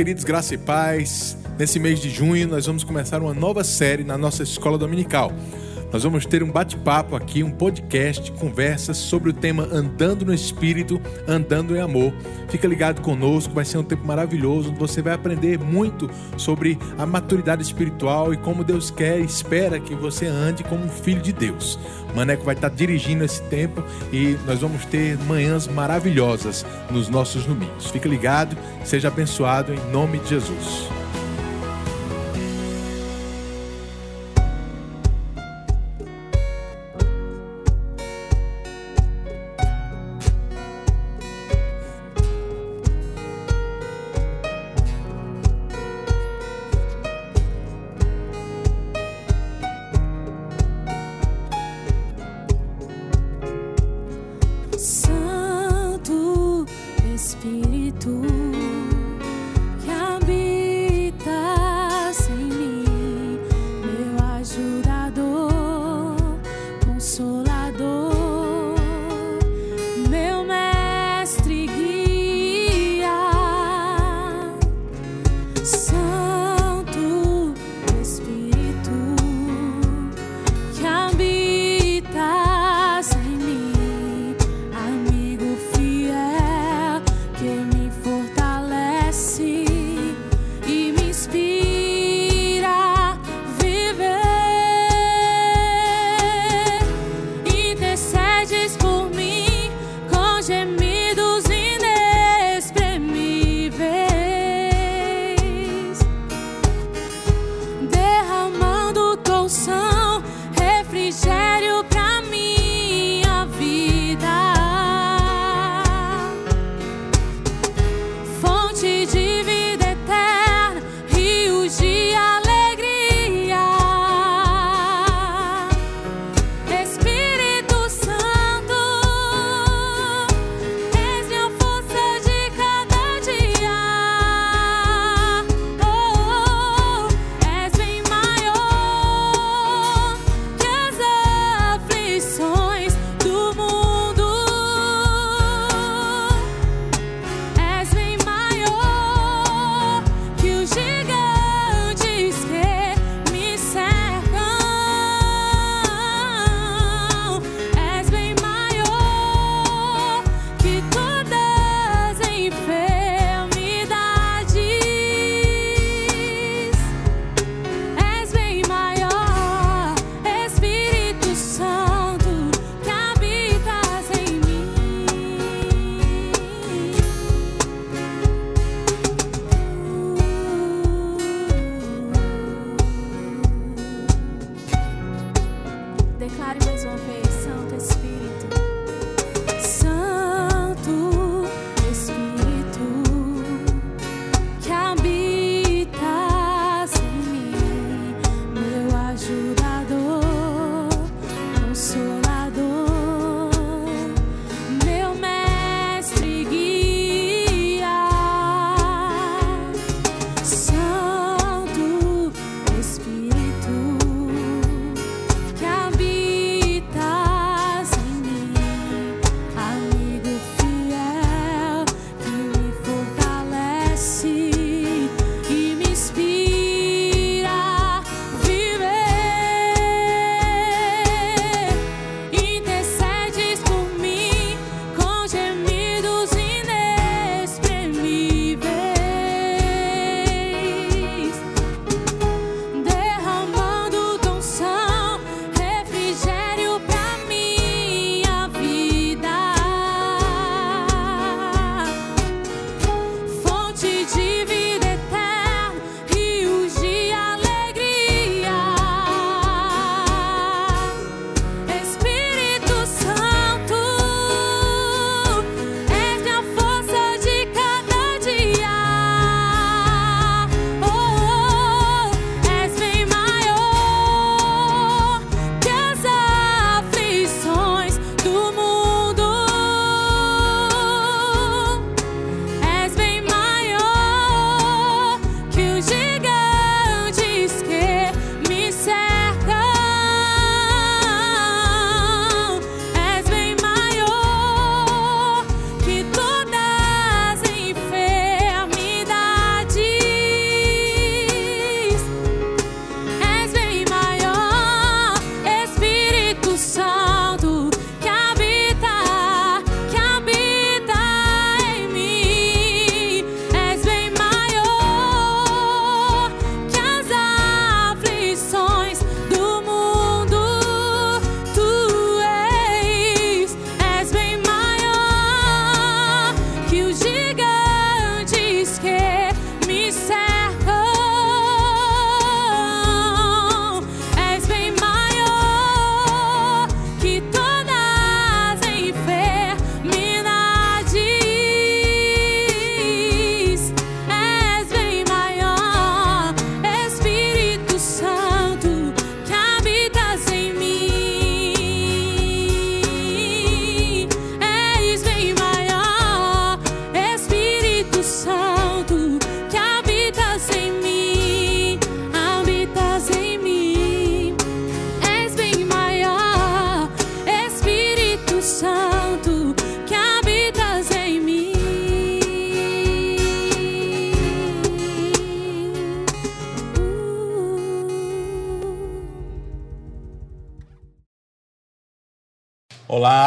queridos, graça e paz. Nesse mês de junho, nós vamos começar uma nova série na nossa escola dominical. Nós vamos ter um bate-papo aqui, um podcast, conversas sobre o tema Andando no Espírito, Andando em Amor. Fica ligado conosco, vai ser um tempo maravilhoso, onde você vai aprender muito sobre a maturidade espiritual e como Deus quer e espera que você ande como um filho de Deus. Maneco vai estar dirigindo esse tempo e nós vamos ter manhãs maravilhosas nos nossos domingos. Fica ligado, seja abençoado em nome de Jesus.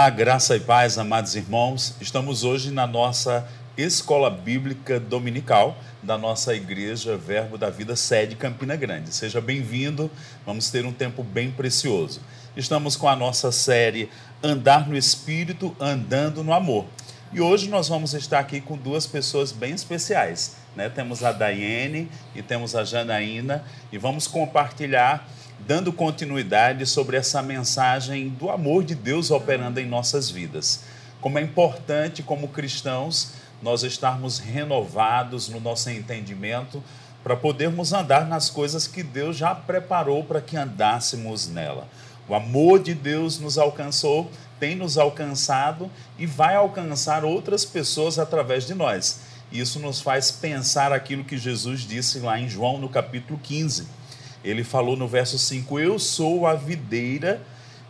Olá, graça e paz, amados irmãos. Estamos hoje na nossa escola bíblica dominical da nossa igreja Verbo da Vida, sede Campina Grande. Seja bem-vindo, vamos ter um tempo bem precioso. Estamos com a nossa série Andar no Espírito, Andando no Amor. E hoje nós vamos estar aqui com duas pessoas bem especiais. Né? Temos a Daiane e temos a Janaína e vamos compartilhar dando continuidade sobre essa mensagem do amor de Deus operando em nossas vidas. Como é importante, como cristãos, nós estarmos renovados no nosso entendimento para podermos andar nas coisas que Deus já preparou para que andássemos nela. O amor de Deus nos alcançou, tem nos alcançado e vai alcançar outras pessoas através de nós. Isso nos faz pensar aquilo que Jesus disse lá em João, no capítulo 15 ele falou no verso 5: Eu sou a videira,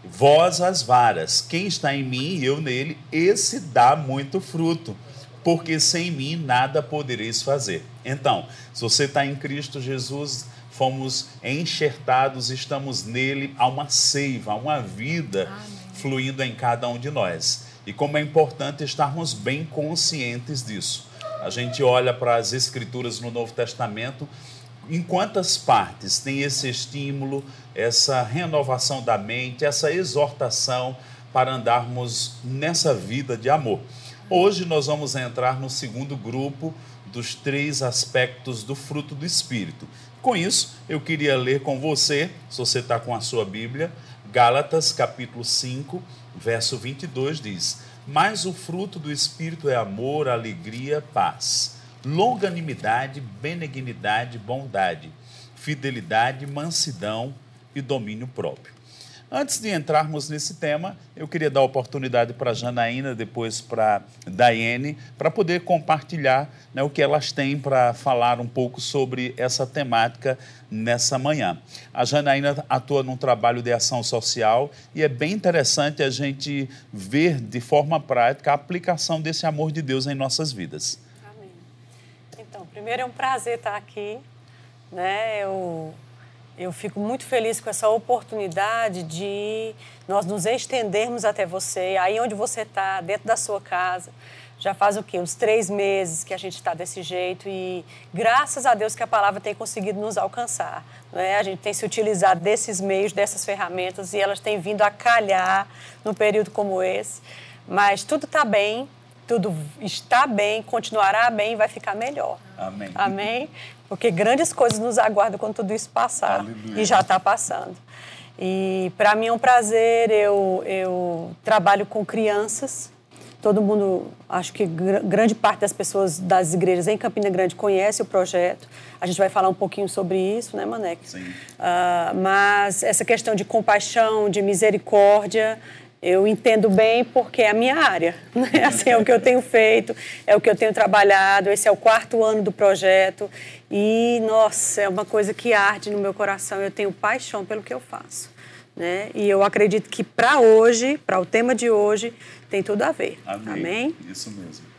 vós as varas. Quem está em mim e eu nele, esse dá muito fruto, porque sem mim nada podereis fazer. Então, se você está em Cristo Jesus, fomos enxertados, estamos nele, há uma seiva, há uma vida Amém. fluindo em cada um de nós. E como é importante estarmos bem conscientes disso. A gente olha para as Escrituras no Novo Testamento em quantas partes tem esse estímulo, essa renovação da mente, essa exortação para andarmos nessa vida de amor. Hoje nós vamos entrar no segundo grupo dos três aspectos do fruto do Espírito. Com isso, eu queria ler com você, se você está com a sua Bíblia, Gálatas capítulo 5, verso 22 diz: Mas o fruto do Espírito é amor, alegria, paz longanimidade, benignidade, bondade, fidelidade, mansidão e domínio próprio. Antes de entrarmos nesse tema, eu queria dar oportunidade para a Janaína, depois para a Daiane, para poder compartilhar né, o que elas têm para falar um pouco sobre essa temática nessa manhã. A Janaína atua num trabalho de ação social e é bem interessante a gente ver de forma prática a aplicação desse amor de Deus em nossas vidas. Primeiro é um prazer estar aqui, né? Eu eu fico muito feliz com essa oportunidade de nós nos estendermos até você, aí onde você está, dentro da sua casa. Já faz o quê? Uns três meses que a gente está desse jeito e graças a Deus que a palavra tem conseguido nos alcançar. Né? A gente tem se utilizado desses meios, dessas ferramentas e elas têm vindo a calhar num período como esse. Mas tudo está bem, tudo está bem, continuará bem e vai ficar melhor. Amém. Amém? Porque grandes coisas nos aguardam quando tudo isso passar. Aleluia. E já está passando. E para mim é um prazer, eu, eu trabalho com crianças. Todo mundo, acho que grande parte das pessoas das igrejas em Campina Grande conhece o projeto. A gente vai falar um pouquinho sobre isso, né, Maneque? Sim. Uh, mas essa questão de compaixão, de misericórdia, eu entendo bem porque é a minha área. Né? Assim, é o que eu tenho feito, é o que eu tenho trabalhado. Esse é o quarto ano do projeto. E, nossa, é uma coisa que arde no meu coração. Eu tenho paixão pelo que eu faço. Né? E eu acredito que para hoje, para o tema de hoje, tem tudo a ver. Amém. Amém? Isso mesmo.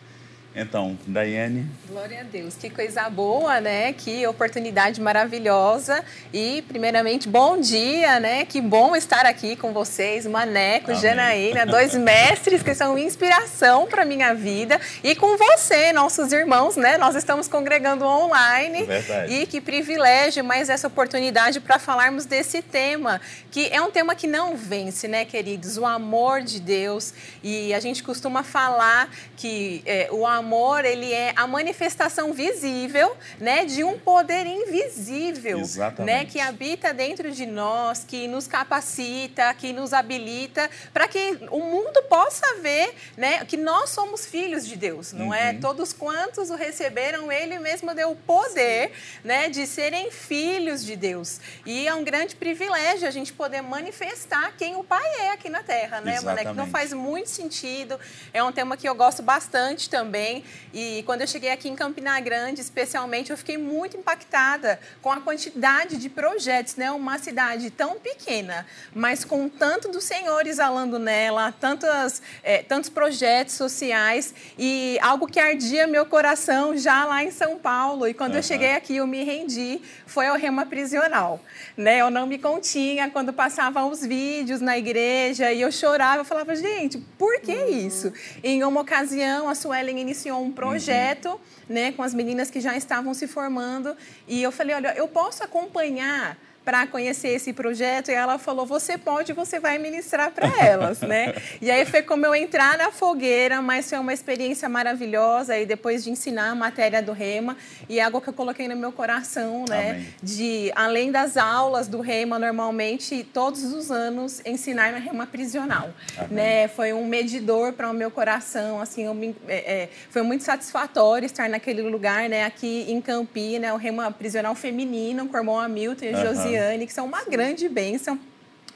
Então, Daiane. Glória a Deus, que coisa boa, né? Que oportunidade maravilhosa. E, primeiramente, bom dia, né? Que bom estar aqui com vocês, Maneco, Amém. Janaína, dois mestres que são inspiração para minha vida. E com você, nossos irmãos, né? Nós estamos congregando online. Verdade. E que privilégio mais essa oportunidade para falarmos desse tema, que é um tema que não vence, né, queridos? O amor de Deus. E a gente costuma falar que é, o amor amor, ele é a manifestação visível, né, de um poder invisível, Exatamente. né, que habita dentro de nós, que nos capacita, que nos habilita para que o mundo possa ver, né, que nós somos filhos de Deus, não é? uhum. é? Todos quantos o receberam, ele mesmo deu o poder, né, de serem filhos de Deus. E é um grande privilégio a gente poder manifestar quem o Pai é aqui na Terra, né, Mané? Que não faz muito sentido. É um tema que eu gosto bastante também também. E quando eu cheguei aqui em Campina Grande, especialmente, eu fiquei muito impactada com a quantidade de projetos, né? Uma cidade tão pequena, mas com tanto do Senhor exalando nela, tantas, é, tantos projetos sociais e algo que ardia meu coração já lá em São Paulo. E quando uhum. eu cheguei aqui, eu me rendi, foi ao Rema Prisional. Né? Eu não me continha quando passavam os vídeos na igreja e eu chorava, eu falava, gente, por que uhum. isso? Em uma ocasião, a Suelen iniciou um projeto uhum. né, com as meninas que já estavam se formando e eu falei, olha, eu posso acompanhar para conhecer esse projeto e ela falou: "Você pode, você vai ministrar para elas", né? E aí foi como eu entrar na fogueira, mas foi uma experiência maravilhosa e depois de ensinar a matéria do Rema e é algo que eu coloquei no meu coração, né, Amém. de além das aulas do Rema normalmente todos os anos ensinar na Rema prisional, Amém. né? Foi um medidor para o meu coração, assim, me, é, é, foi muito satisfatório estar naquele lugar, né, aqui em Campi, né, o Rema prisional feminino com o irmão Hamilton e uhum. Josiane, que são uma grande bênção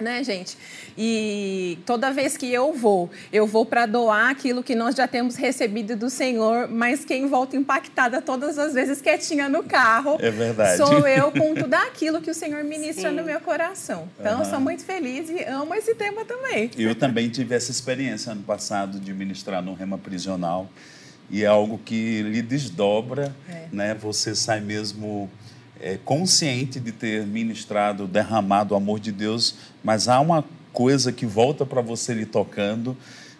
né, gente? E toda vez que eu vou, eu vou para doar aquilo que nós já temos recebido do Senhor, mas quem volta impactada todas as vezes quietinha no carro, é verdade. sou eu com tudo aquilo que o Senhor ministra Sim. no meu coração. Então, uhum. sou muito feliz e amo esse tema também. Eu também tive essa experiência ano passado de ministrar no Rema Prisional e é algo que lhe desdobra, é. né? Você sai mesmo é, consciente de ter ministrado, derramado o amor de Deus, mas há uma coisa que volta para você lhe tocando,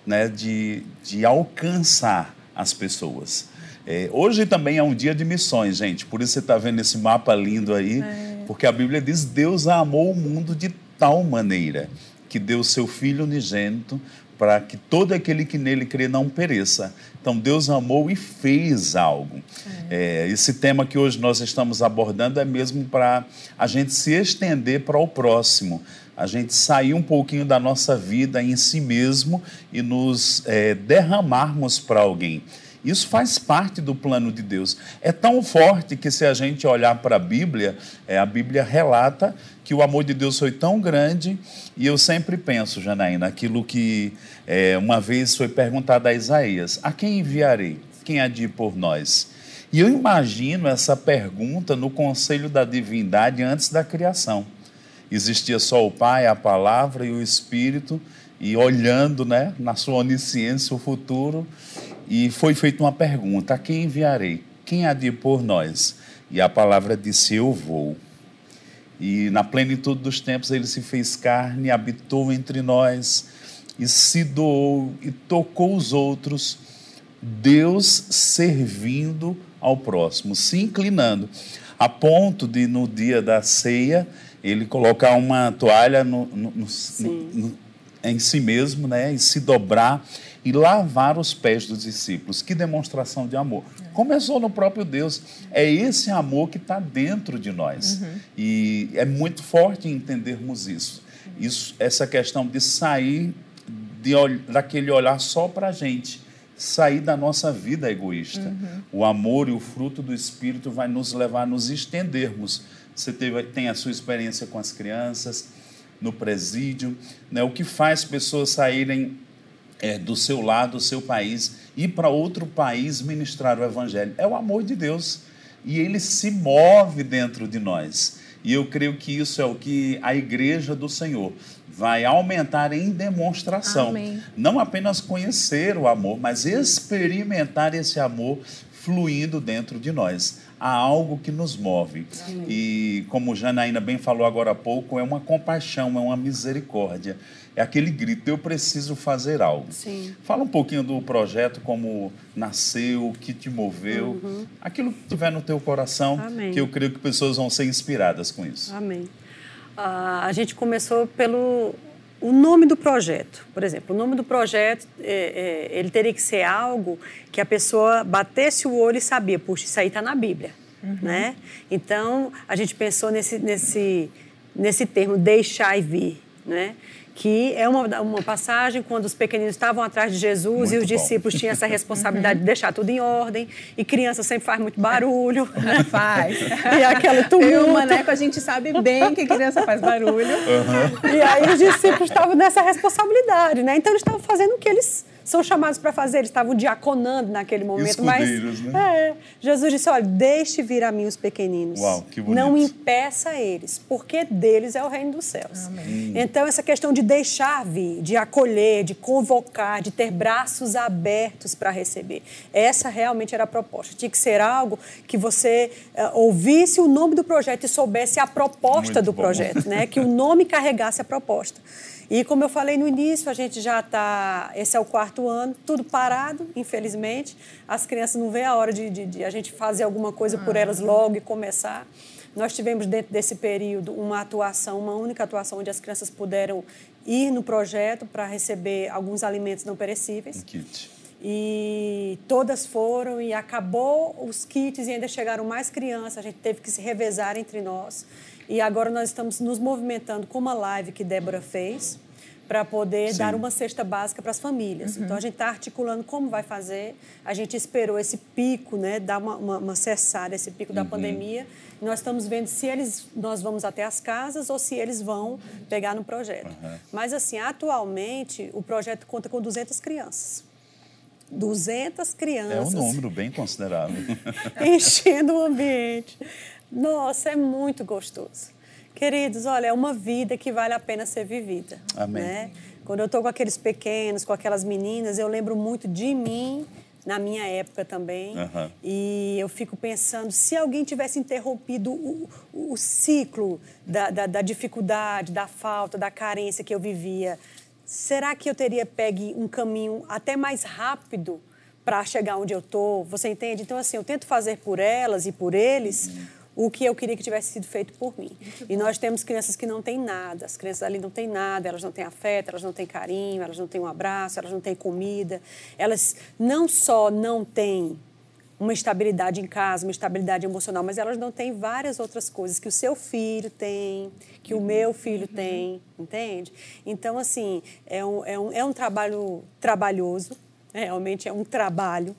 né, de, de alcançar as pessoas. É, hoje também é um dia de missões, gente, por isso você está vendo esse mapa lindo aí, é. porque a Bíblia diz: Deus amou o mundo de tal maneira que deu seu Filho unigênito para que todo aquele que nele crê não pereça. Então Deus amou e fez algo. É. É, esse tema que hoje nós estamos abordando é mesmo para a gente se estender para o próximo, a gente sair um pouquinho da nossa vida em si mesmo e nos é, derramarmos para alguém. Isso faz parte do plano de Deus. É tão forte que, se a gente olhar para a Bíblia, é, a Bíblia relata que o amor de Deus foi tão grande, e eu sempre penso, Janaína, aquilo que é, uma vez foi perguntado a Isaías: a quem enviarei? Quem há de ir por nós? E eu imagino essa pergunta no conselho da divindade antes da criação. Existia só o Pai, a palavra e o Espírito, e olhando né, na sua onisciência o futuro, e foi feita uma pergunta: a quem enviarei? Quem há de ir por nós? E a palavra disse: Eu vou. E na plenitude dos tempos ele se fez carne, habitou entre nós e se doou e tocou os outros, Deus servindo ao próximo, se inclinando, a ponto de no dia da ceia ele colocar uma toalha no, no, no, em si mesmo, né, e se dobrar e lavar os pés dos discípulos. Que demonstração de amor. Começou no próprio Deus. É esse amor que está dentro de nós. Uhum. E é muito forte entendermos isso. isso. Essa questão de sair de, daquele olhar só para a gente sair da nossa vida egoísta. Uhum. O amor e o fruto do Espírito vai nos levar a nos estendermos. Você teve, tem a sua experiência com as crianças, no presídio, né? o que faz pessoas saírem é, do seu lado, do seu país, ir para outro país ministrar o Evangelho. É o amor de Deus. E ele se move dentro de nós. E eu creio que isso é o que a igreja do Senhor vai aumentar em demonstração. Amém. Não apenas conhecer o amor, mas experimentar esse amor fluindo dentro de nós. Há algo que nos move. Amém. E como Janaína bem falou agora há pouco, é uma compaixão, é uma misericórdia é aquele grito, eu preciso fazer algo. Sim. Fala um pouquinho do projeto, como nasceu, o que te moveu, uhum. aquilo que tiver no teu coração, Amém. que eu creio que pessoas vão ser inspiradas com isso. Amém. Uh, a gente começou pelo o nome do projeto. Por exemplo, o nome do projeto, é, é, ele teria que ser algo que a pessoa batesse o olho e sabia, puxa, isso aí está na Bíblia. Uhum. Né? Então, a gente pensou nesse, nesse, nesse termo, deixar e vir. Né? Que é uma, uma passagem quando os pequeninos estavam atrás de Jesus Muito e os bom. discípulos tinham essa responsabilidade de deixar tudo em ordem. E criança sempre faz muito barulho. Faz. E aquele Eu tumulto. e o Maneco, a gente sabe bem que criança faz barulho. E aí os discípulos estavam nessa responsabilidade, né? Então eles estavam fazendo o que eles são chamados para fazer, eles estavam diaconando naquele momento. Escudeiros, mas, né? É, Jesus disse: olha, deixe vir a mim os pequeninos. Uau, que bonito. Não impeça eles, porque deles é o reino dos céus. Então, essa questão de deixar vir, de acolher, de convocar, de ter braços abertos para receber, essa realmente era a proposta. Tinha que ser algo que você eh, ouvisse o nome do projeto e soubesse a proposta Muito do bom. projeto, né? que o nome carregasse a proposta. E como eu falei no início, a gente já está. Esse é o quarto ano, tudo parado, infelizmente. As crianças não veem a hora de, de- de a gente fazer alguma coisa por elas logo e começar. Nós tivemos dentro desse período uma atuação, uma única atuação, onde as crianças puderam ir no projeto para receber alguns alimentos não perecíveis. Um kit. E todas foram e acabou os kits e ainda chegaram mais crianças. A gente teve que se revezar entre nós. E agora nós estamos nos movimentando com uma live que Débora fez para poder Sim. dar uma cesta básica para as famílias. Então a gente está articulando como vai fazer. A gente esperou esse pico, né, dar uma, uma, uma cessada, esse pico da pandemia. E nós estamos vendo se eles, nós vamos até as casas ou se eles vão pegar no projeto. Mas assim, atualmente o projeto conta com 200 crianças. 200 É um crianças número bem considerável. enchendo o ambiente. Nossa, é muito gostoso. Queridos, olha, é uma vida que vale a pena ser vivida. Amém. né? Quando eu estou com aqueles pequenos, com aquelas meninas, eu lembro muito de mim, na minha época também. Aham. E eu fico pensando, se alguém tivesse interrompido o, o- ciclo da, da- da dificuldade, da falta, da carência que eu vivia, será que eu teria pegue um caminho até mais rápido para chegar onde eu estou? Você entende? Então, assim, eu tento fazer por elas e por eles o que eu queria que tivesse sido feito por mim. E nós temos crianças que não têm nada. As crianças ali não têm nada, elas não têm afeto, elas não têm carinho, elas não têm um abraço, elas não têm comida. Elas não só não têm uma estabilidade em casa, uma estabilidade emocional, mas elas não têm várias outras coisas que o seu filho tem, que o meu filho tem, entende? Então, assim, é um, é um, é um trabalho trabalhoso, é, realmente é um trabalho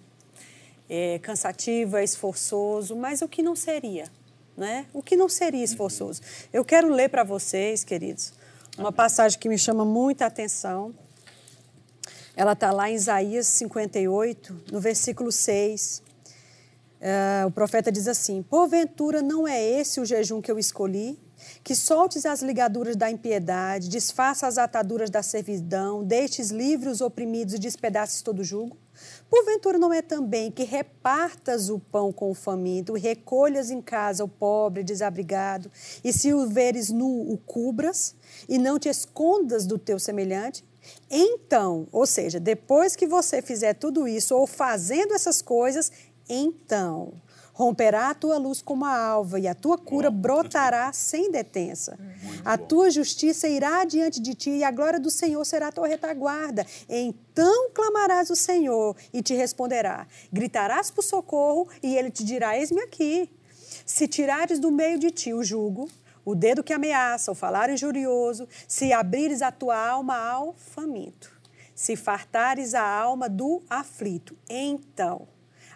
é cansativo, é esforçoso, mas o que não seria, né? O que não seria esforçoso? Eu quero ler para vocês, queridos, uma passagem que me chama muita atenção. Ela está lá em Isaías 58, no versículo 6. Ah, o profeta diz assim: Porventura não é esse o jejum que eu escolhi? Que soltes as ligaduras da impiedade, desfaça as ataduras da servidão, deixes livres os oprimidos e despedaces todo jugo? Porventura não é também que repartas o pão com o faminto, e recolhas em casa o pobre desabrigado, e se o veres nu, o cubras, e não te escondas do teu semelhante? Então, ou seja, depois que você fizer tudo isso, ou fazendo essas coisas, então romperá a tua luz como a alva, e a tua cura brotará sem detença. A tua justiça irá diante de ti, e a glória do Senhor será a tua retaguarda. Então clamarás o Senhor, e te responderá. Gritarás por socorro, e ele te dirá: Eis-me aqui. Se tirares do meio de ti o jugo, o dedo que ameaça, o falar injurioso, se abrires a tua alma ao faminto, se fartares a alma do aflito, então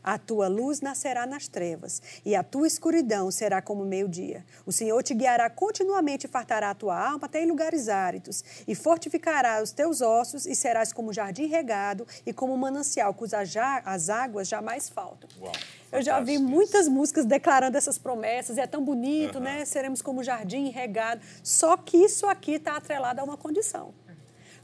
a tua luz nascerá nas trevas, e a tua escuridão será como meio-dia. O Senhor te guiará continuamente e fartará a tua alma até em lugares áridos, e fortificará os teus ossos, e serás como jardim regado e como manancial, cujas já- as águas jamais faltam. Uau, Eu já vi muitas músicas declarando essas promessas, e é tão bonito, né? Seremos como jardim regado. Só que isso aqui está atrelado a uma condição.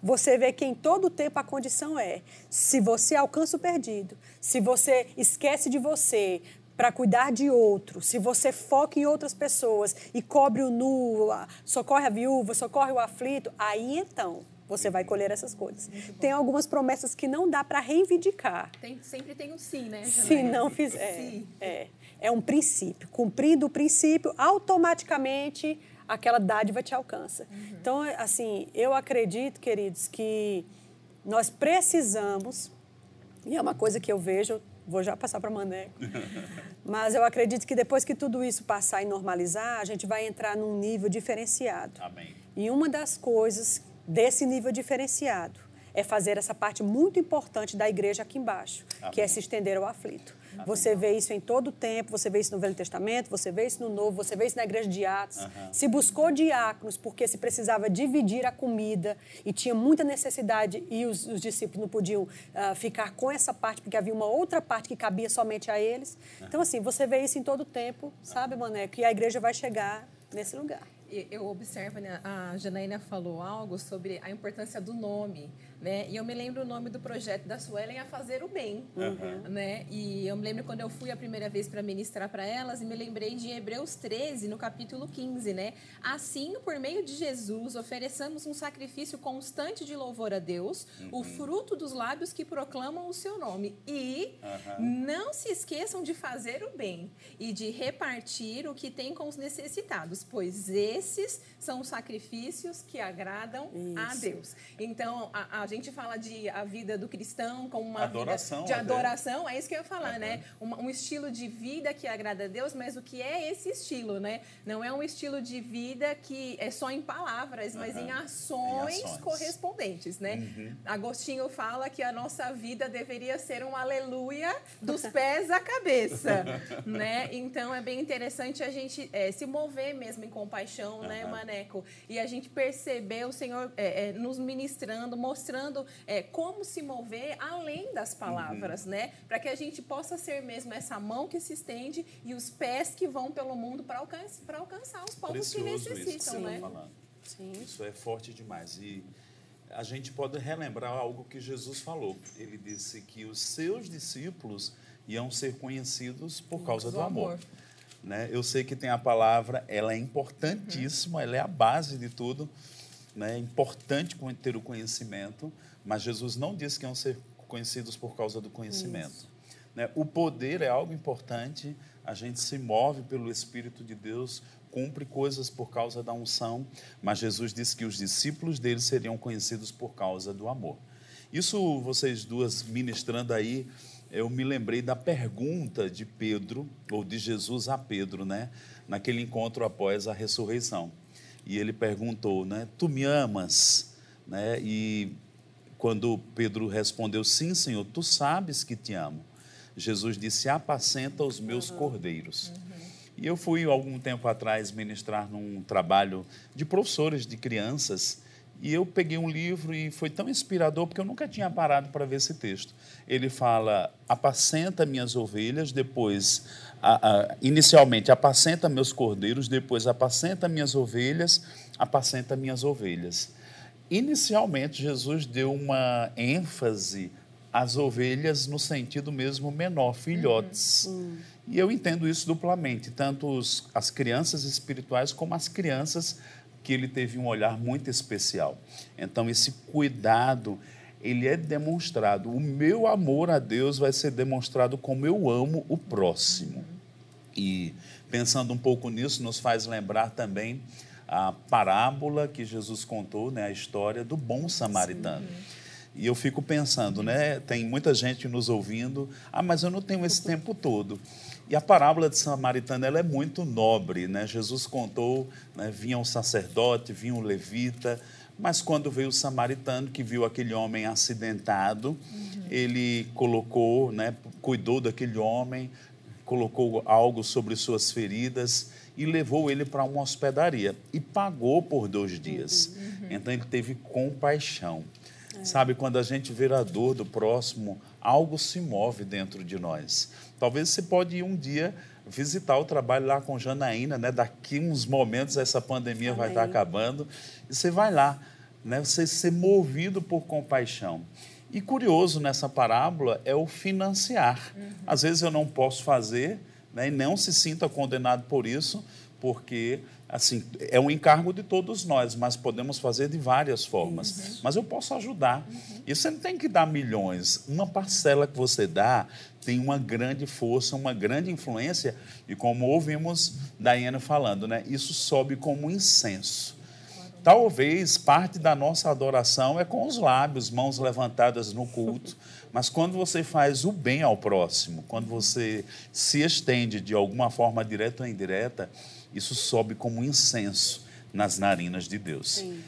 Você vê que em todo o tempo a condição é: se você alcança o perdido, se você esquece de você para cuidar de outro, se você foca em outras pessoas e cobre o nu, socorre a viúva, socorre o aflito, aí então você vai colher essas coisas. Tem algumas promessas que não dá para reivindicar. Tem- sempre tem um sim, né? Se não fizer. Sim. É, é um princípio. Cumprindo o princípio, automaticamente aquela dádiva te alcança. Então, assim, eu acredito, queridos, que nós precisamos, e é uma coisa que eu vejo, vou já passar para Maneco, mas eu acredito que depois que tudo isso passar e normalizar, a gente vai entrar num nível diferenciado. Amém. E uma das coisas desse nível diferenciado é fazer essa parte muito importante da igreja aqui embaixo, Amém. que é se estender ao aflito. Você vê isso em todo o tempo, você vê isso no Velho Testamento, você vê isso no Novo, você vê isso na igreja de Atos. Uhum. Se buscou diáconos porque se precisava dividir a comida e tinha muita necessidade e os, os discípulos não podiam uh, ficar com essa parte porque havia uma outra parte que cabia somente a eles. Uhum. Então, assim, você vê isso em todo o tempo, sabe, Maneco? E a igreja vai chegar nesse lugar eu observo, né, a Janaína falou algo sobre a importância do nome. Né? E eu me lembro o nome do projeto da Suelen a fazer o bem, uhum. né? E eu me lembro quando eu fui a primeira vez para ministrar para elas e me lembrei de Hebreus 13, no capítulo 15, né? Assim, por meio de Jesus, ofereçamos um sacrifício constante de louvor a Deus, uhum. o fruto dos lábios que proclamam o seu nome. E uhum. não se esqueçam de fazer o bem e de repartir o que tem com os necessitados, pois esses são os sacrifícios que agradam Isso. a Deus. Então, a, a gente fala de a vida do cristão como uma adoração, vida de adoração, é isso que eu ia falar, uhum. né? Um, um, estilo de vida que agrada a Deus, mas o que é esse estilo, né? Não é um estilo de vida que é só em palavras, mas uhum. em, ações em, ações correspondentes, né? Uhum. Agostinho fala que a nossa vida deveria ser um aleluia dos pés à cabeça, né? Então é bem interessante a gente é, se mover mesmo em compaixão, né, Maneco? E a gente perceber o Senhor é, é, nos ministrando, mostrando mostrando é, como se mover além das palavras, uhum. né? Para que a gente possa ser mesmo essa mão que se estende e os pés que vão pelo mundo para alcançar, alcançar os povos que necessitam, que né? Falando. Sim. Isso é forte demais. E a gente pode relembrar algo que Jesus falou. Ele disse que os seus discípulos iam ser conhecidos por causa do, do amor. amor. Né? Eu sei que tem a palavra, ela é importantíssima, uhum. ela é a base de tudo né? é importante ter o conhecimento, mas Jesus não disse que iam ser conhecidos por causa do conhecimento. Né? O poder é algo importante, a gente se move pelo Espírito de Deus, cumpre coisas por causa da unção, mas Jesus disse que os discípulos dele seriam conhecidos por causa do amor. Isso, vocês duas ministrando aí, eu me lembrei da pergunta de Pedro, ou de Jesus a Pedro, né? naquele encontro após a ressurreição e ele perguntou, né, tu me amas? Né? E quando Pedro respondeu, sim, Senhor, tu sabes que te amo. Jesus disse, apacenta os meus uhum. cordeiros. Uhum. E eu fui, algum tempo atrás, ministrar num trabalho de professores de crianças, e eu peguei um livro e foi tão inspirador, porque eu nunca tinha parado para ver esse texto. Ele fala, apacenta minhas ovelhas, depois a, a, inicialmente apacenta meus cordeiros, depois apacenta minhas ovelhas, apacenta minhas ovelhas. Inicialmente, Jesus deu uma ênfase às ovelhas no sentido mesmo menor, filhotes. Uhum. E eu entendo isso duplamente, tanto os, as crianças espirituais como as crianças que ele teve um olhar muito especial. Então, esse cuidado, ele é demonstrado. O meu amor a Deus vai ser demonstrado como eu amo o próximo. E pensando um pouco nisso, nos faz lembrar também a parábola que Jesus contou, né, a história do bom samaritano. Sim. E eu fico pensando, né, tem muita gente nos ouvindo, ah, mas eu não tenho esse tempo todo. E a parábola de samaritano ela é muito nobre, né? Jesus contou, né, vinha um sacerdote, vinha um levita, mas quando veio o samaritano, que viu aquele homem acidentado, uhum. ele colocou, né, cuidou daquele homem, colocou algo sobre suas feridas e levou ele para uma hospedaria e pagou por dois dias. Uhum, uhum. Então ele teve compaixão. É. Sabe, quando a gente vê a dor do próximo, algo se move dentro de nós. Talvez você pode ir um dia visitar o trabalho lá com Janaína, né? Daqui uns momentos essa pandemia Amém. vai estar acabando e você vai lá, né? Você ser movido por compaixão. E curioso nessa parábola é o financiar. Uhum. Às vezes eu não posso fazer, né? E não se sinta condenado por isso, porque assim é um encargo de todos nós, mas podemos fazer de várias formas. Uhum. Mas eu posso ajudar. Uhum. E você não tem que dar milhões. Uma parcela que você dá tem uma grande força, uma grande influência. E como ouvimos Daiane falando, né, isso sobe como incenso. Talvez parte da nossa adoração é com os lábios, mãos levantadas no culto, mas quando você faz o bem ao próximo, quando você se estende de alguma forma direta ou indireta, isso sobe como incenso nas narinas de Deus. Sim.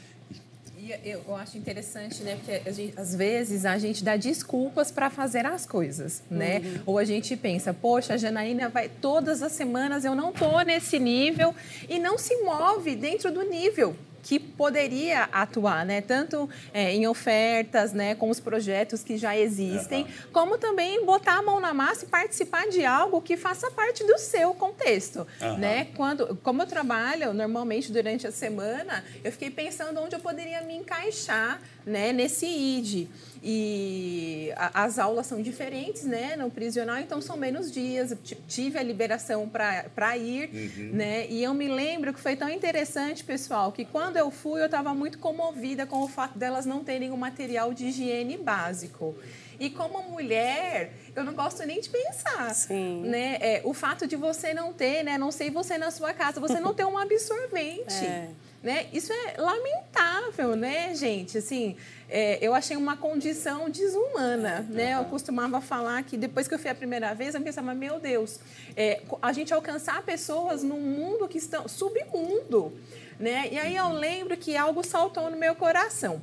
E eu, eu acho interessante, né? Porque gente, às vezes a gente dá desculpas para fazer as coisas, né? Uhum. Ou a gente pensa, poxa, a Janaína vai todas as semanas, eu não tô nesse nível e não se move dentro do nível que poderia atuar, né? Tanto é, em ofertas, né, com os projetos que já existem, uhum. como também botar a mão na massa e participar de algo que faça parte do seu contexto, uhum. né? Quando, como eu trabalho normalmente durante a semana, eu fiquei pensando onde eu poderia me encaixar, né, nesse ID. E a, as aulas são diferentes, né, no prisional, então são menos dias. Tive a liberação para ir, uhum. né? E eu me lembro que foi tão interessante, pessoal, que quando eu fui, eu estava muito comovida com o fato delas não terem o um material de higiene básico. E como mulher, eu não gosto nem de pensar. Sim. Né? É, o fato de você não ter, né? Não sei você na sua casa, você não ter um absorvente. É. Né? Isso é lamentável, né, gente? Assim, é, eu achei uma condição desumana, né? Eu costumava falar que depois que eu fui a primeira vez, eu pensava, meu Deus, é, a gente alcançar pessoas num mundo que estão submundo, né? E aí eu lembro que algo saltou no meu coração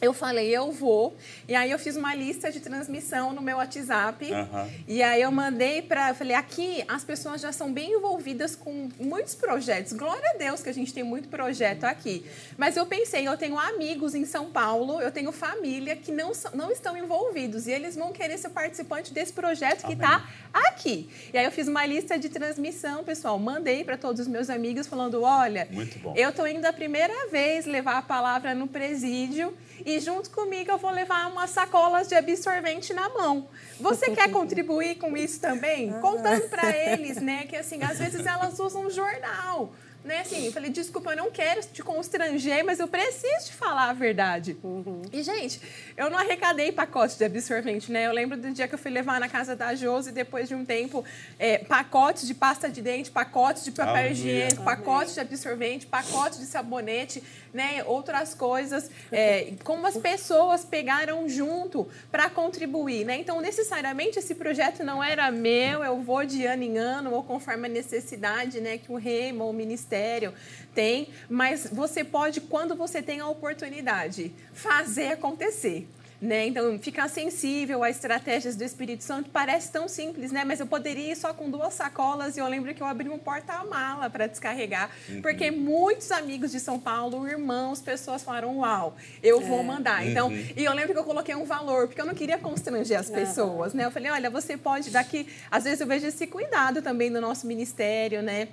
eu falei, eu vou. E aí eu fiz uma lista de transmissão no meu WhatsApp. Uhum. E aí eu mandei para. Falei, aqui as pessoas já são bem envolvidas com muitos projetos. Glória a Deus que a gente tem muito projeto aqui. Mas eu pensei, eu tenho amigos em São Paulo, eu tenho família que não, não estão envolvidos. E eles vão querer ser participante desse projeto que está aqui. E aí eu fiz uma lista de transmissão, pessoal. Mandei para todos os meus amigos falando: olha, eu estou indo a primeira vez levar a palavra no presídio. E junto comigo eu vou levar umas sacolas de absorvente na mão. Você quer contribuir com isso também? Contando para eles, né, que assim, às vezes elas usam jornal né, assim, eu falei, desculpa, eu não quero te constranger, mas eu preciso te falar a verdade. Uhum. E, gente, eu não arrecadei pacotes de absorvente, né? Eu lembro do dia que eu fui levar na casa da Josi, depois de um tempo, é, pacotes de pasta de dente, pacotes de papel higiênico, pacotes de absorvente, pacotes de sabonete, né? Outras coisas, é, como as pessoas pegaram junto para contribuir, né? Então, necessariamente, esse projeto não era meu, eu vou de ano em ano, ou conforme a necessidade, né, que o REMA, o Ministério, ministério, tem, mas você pode, quando você tem a oportunidade, fazer acontecer. Né? Então, ficar sensível a estratégias do Espírito Santo parece tão simples, né? Mas eu poderia ir só com duas sacolas e eu lembro que eu abri um porta-mala para descarregar, uhum. porque muitos amigos de São Paulo, irmãos, pessoas falaram: Uau, eu vou é. mandar. Então, uhum. e eu lembro que eu coloquei um valor, porque eu não queria constranger as pessoas, uhum. né? Eu falei: Olha, você pode daqui. Às vezes eu vejo esse cuidado também do nosso ministério, né?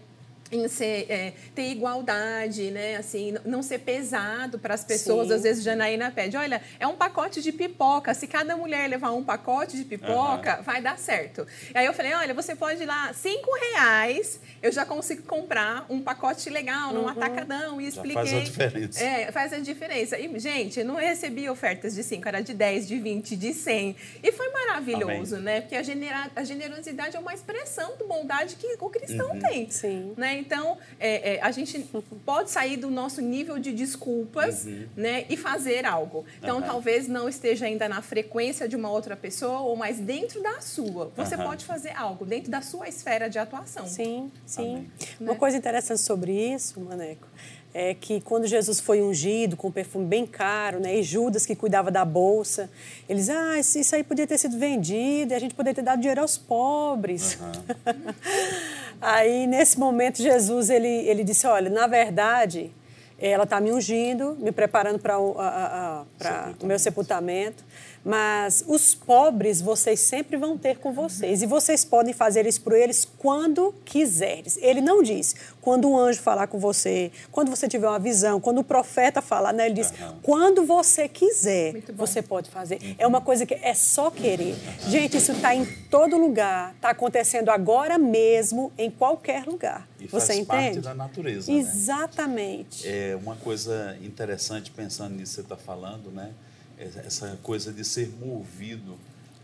Em ser, é, ter igualdade, né? Assim, não ser pesado para as pessoas. Sim. Às vezes, Janaína pede, olha, é um pacote de pipoca. Se cada mulher levar um pacote de pipoca, uhum. vai dar certo. E aí eu falei, olha, você pode ir lá, cinco reais, eu já consigo comprar um pacote legal, num uhum. atacadão. E expliquei. Já faz a diferença. É, faz a diferença. E, gente, eu não recebi ofertas de cinco, era de 10, de 20, de 100. E foi maravilhoso, Amém. né? Porque a, genera a generosidade é uma expressão de bondade que o cristão uhum. tem. Sim. Né? Então, é, é, a gente pode sair do nosso nível de desculpas uhum. né, e fazer algo. Então, uhum. talvez não esteja ainda na frequência de uma outra pessoa, ou mais dentro da sua. Você uhum. pode fazer algo dentro da sua esfera de atuação. Sim, sim. Amém. Uma né? coisa interessante sobre isso, Maneco, é que quando Jesus foi ungido com um perfume bem caro, né, e Judas que cuidava da bolsa, eles, ah, isso aí podia ter sido vendido e a gente poderia ter dado dinheiro aos pobres. Uhum. aí, nesse momento, Jesus, ele, ele disse, olha, na verdade, ela está me ungindo, me preparando para o, o meu sepultamento, mas os pobres vocês sempre vão ter com vocês. E vocês podem fazer isso por eles quando quiseres. Ele não diz quando um anjo falar com você, quando você tiver uma visão, quando o profeta falar. Né? Ele diz uhum. quando você quiser, você pode fazer. Uhum. É uma coisa que é só querer. Gente, isso está em todo lugar. Está acontecendo agora mesmo, em qualquer lugar. E faz você entende? parte da natureza. Né? Exatamente. Né? É uma coisa interessante pensando nisso que você está falando, né? Essa coisa de ser movido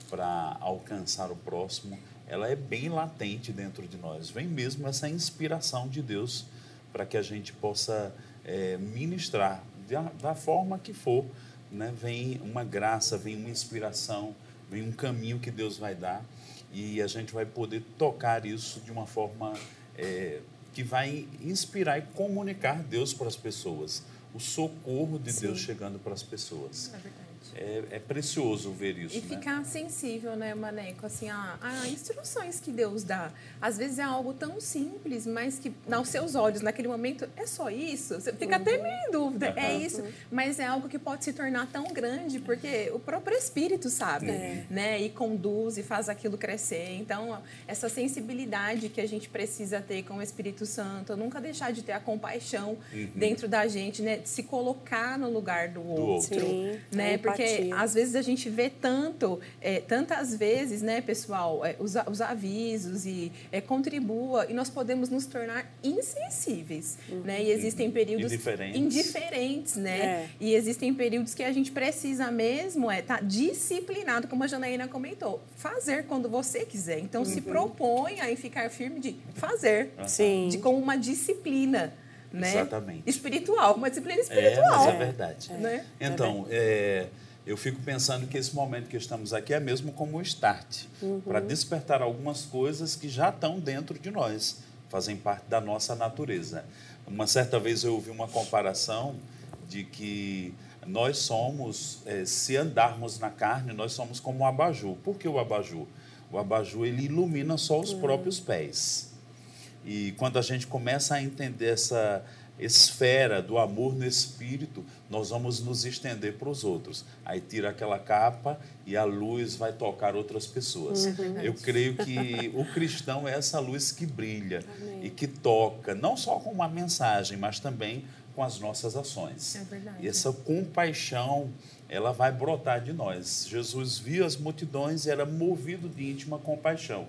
para alcançar o próximo, ela é bem latente dentro de nós. Vem mesmo essa inspiração de Deus para que a gente possa é, ministrar da, da, forma que for. Né? Vem uma graça, vem uma inspiração, vem um caminho que Deus vai dar e a gente vai poder tocar isso de uma forma é, que vai inspirar e comunicar Deus para as pessoas o socorro de Deus chegando para as pessoas. É. É, é precioso ver isso, E né? ficar sensível, né, Maneco? Assim, a, a instruções que Deus dá. Às vezes é algo tão simples, mas que aos seus olhos, naquele momento, é só isso? Você fica até meio em dúvida. É Aham. isso. Mas é algo que pode se tornar tão grande, porque o próprio Espírito sabe, né? E conduz e faz aquilo crescer. Então, essa sensibilidade que a gente precisa ter com o Espírito Santo, nunca deixar de ter a compaixão dentro da gente, né? De se colocar no lugar do outro. outro. Sim, né? Porque empatia. às vezes a gente vê tanto, é, tantas vezes, né, pessoal, é, os, os avisos e é, contribua e nós podemos nos tornar insensíveis, né? E existem períodos Indiferentes. indiferentes, né? É. E existem períodos que a gente precisa mesmo é estar disciplinado, como a Janaína comentou, fazer quando você quiser. Então se proponha em ficar firme de fazer, Sim. de com uma disciplina, né? Exatamente. Espiritual, uma disciplina É, espiritual, mas é verdade. né? Então, é, eu fico pensando que esse momento que estamos aqui é mesmo como um start para despertar algumas coisas que já estão dentro de nós, fazem parte da nossa natureza. Uma certa vez eu ouvi uma comparação de que nós somos, é, se andarmos na carne, nós somos como um abajur. Por que o abajur? O abajur ele ilumina só os próprios pés. E quando a gente começa a entender essa esfera do amor no espírito, nós vamos nos estender para os outros. Aí tira aquela capa e a luz vai tocar outras pessoas. Eu creio que o cristão é essa luz que brilha e que toca, não só com uma mensagem, mas também com as nossas ações. É verdade. E essa compaixão, ela vai brotar de nós. Jesus via as multidões e era movido de íntima compaixão.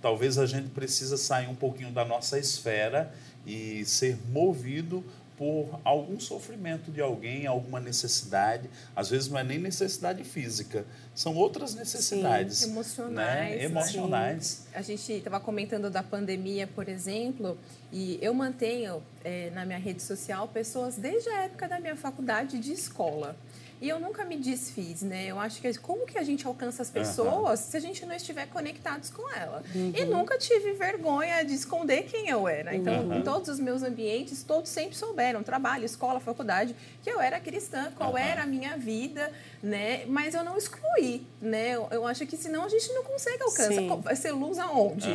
Talvez a gente precisa sair um pouquinho da nossa esfera e ser movido por algum sofrimento de alguém, alguma necessidade. Às vezes não é nem necessidade física, são outras necessidades. Emocionais, Né? né? Emocionais. A gente estava comentando da pandemia, por exemplo, e eu mantenho eh, na minha rede social pessoas desde a época da minha faculdade de escola. E eu nunca me desfiz, né? Eu acho que como que a gente alcança as pessoas se a gente não estiver conectados com ela? E nunca tive vergonha de esconder quem eu era. Então, Uhum. em todos os meus ambientes, todos sempre souberam, trabalho, escola, faculdade, que eu era cristã, qual Uhum. era a minha vida, né? Mas eu não excluí, né? Eu, eu acho que senão a gente não consegue alcançar. Vai ser luz aonde?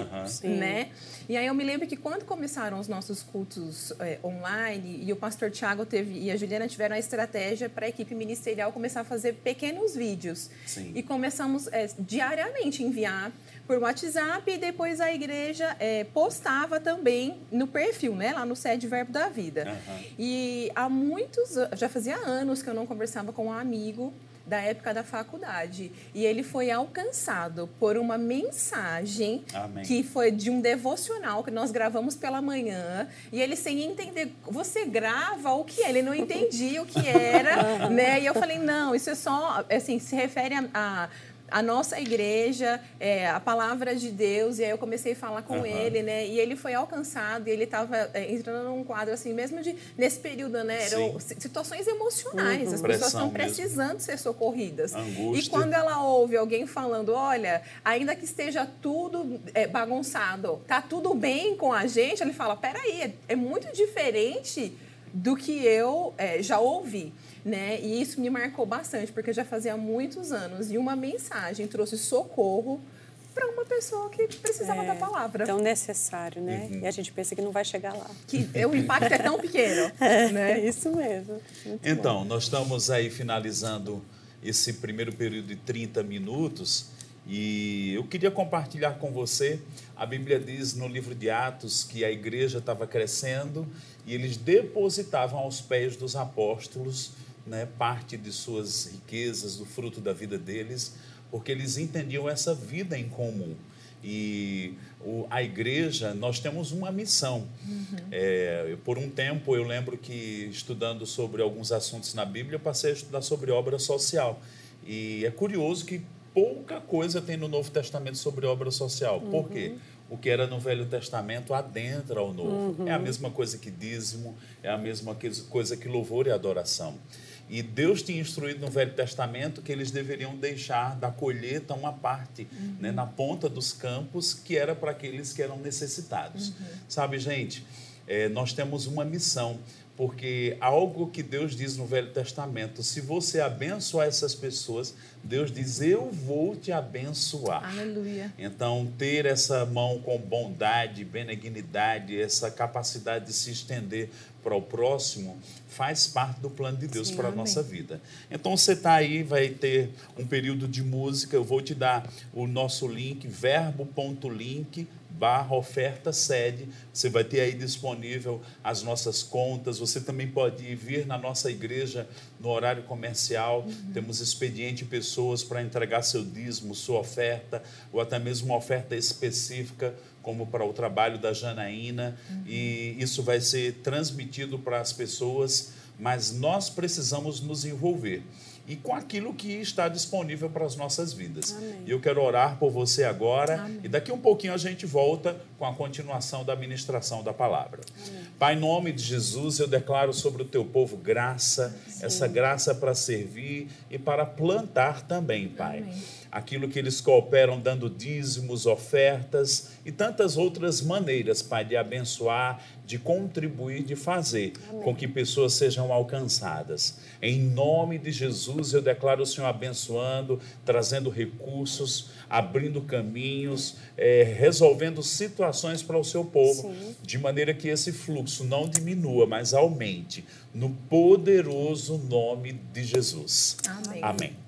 Né? E aí eu me lembro que quando começaram os nossos cultos eh, online e o pastor Tiago teve e a Juliana tiveram a estratégia para a equipe ministerial começar a fazer pequenos vídeos. Sim. E começamos eh, diariamente a enviar por WhatsApp e depois a igreja eh, postava também no perfil, né? Lá no sede Verbo da Vida. Aham. E há muitos anos, já fazia anos que eu não conversava com um amigo da época da faculdade. E ele foi alcançado por uma mensagem Amém. que foi de um devocional que nós gravamos pela manhã. E ele sem entender, você grava o que é? Ele não entendia o que era, né? E eu falei, não, isso é só, assim, se refere a... a a nossa igreja, é, a palavra de Deus, e aí eu comecei a falar com Aham. ele, né? E ele foi alcançado, e ele estava entrando num quadro assim, mesmo de nesse período, né? Eram Sim. si- situações emocionais, as pessoas estão mesmo. precisando ser socorridas. Angústia. E quando ela ouve alguém falando, olha, ainda que esteja tudo é, bagunçado, tá tudo bem com a gente, ele fala, peraí, é, é muito diferente do que eu é, já ouvi. Né? E isso me marcou bastante, porque já fazia muitos anos. E uma mensagem trouxe socorro para uma pessoa que precisava É, da palavra. Tão necessário, né? Uhum. E a gente pensa que não vai chegar lá. Que o impacto é tão pequeno. É né? isso mesmo. Muito Então, nós estamos aí finalizando esse primeiro período de 30 minutos e eu queria compartilhar com você. A Bíblia diz no livro de Atos que a igreja estava crescendo e eles depositavam aos pés dos apóstolos né, parte de suas riquezas, do fruto da vida deles, porque eles entendiam essa vida em comum. E o- a igreja, nós temos uma missão. É, eu- por um tempo, eu lembro que, estudando sobre alguns assuntos na Bíblia, eu passei a estudar sobre obra social. E é curioso que pouca coisa tem no Novo Testamento sobre obra social. Por quê? O que era no Velho Testamento adentra ao Novo. É a mesma coisa que dízimo, é a mesma coisa que louvor e adoração. E Deus tinha instruído no Velho Testamento que eles deveriam deixar da colheita uma parte né, na ponta dos campos, que era para aqueles que eram necessitados. Sabe, gente, eh, nós temos uma missão. Porque algo que Deus diz no Velho Testamento, se você abençoar essas pessoas, Deus diz: Eu vou te abençoar. Aleluia. Então, ter essa mão com bondade, benignidade, essa capacidade de se estender para o próximo, faz parte do plano de Deus Sim, para a nossa vida. Então, você está aí, vai ter um período de música, eu vou te dar o nosso link, verbo.link barra oferta sede, você vai ter aí disponível as nossas contas, você também pode vir na nossa igreja no horário comercial, Uhum. temos expediente pessoas para entregar seu dízimo, sua oferta, ou até mesmo uma oferta específica, como para o trabalho da Janaína, Uhum. e isso vai ser transmitido para as pessoas, mas nós precisamos nos envolver. E com aquilo que está disponível para as nossas vidas. E eu quero orar por você agora. Amém. E daqui um pouquinho a gente volta com a continuação da ministração da palavra. Pai, em nome de Jesus, eu declaro sobre o teu povo graça, essa graça para servir e para plantar também, Pai. Amém. Aquilo que eles cooperam dando dízimos, ofertas e tantas outras maneiras, Pai, de abençoar, de contribuir, de fazer com que pessoas sejam alcançadas. Em nome de Jesus, eu declaro o Senhor abençoando, trazendo recursos, abrindo caminhos, eh, resolvendo situações para o seu povo, de maneira que esse fluxo não diminua, mas aumente, no poderoso nome de Jesus. Amém. Amém.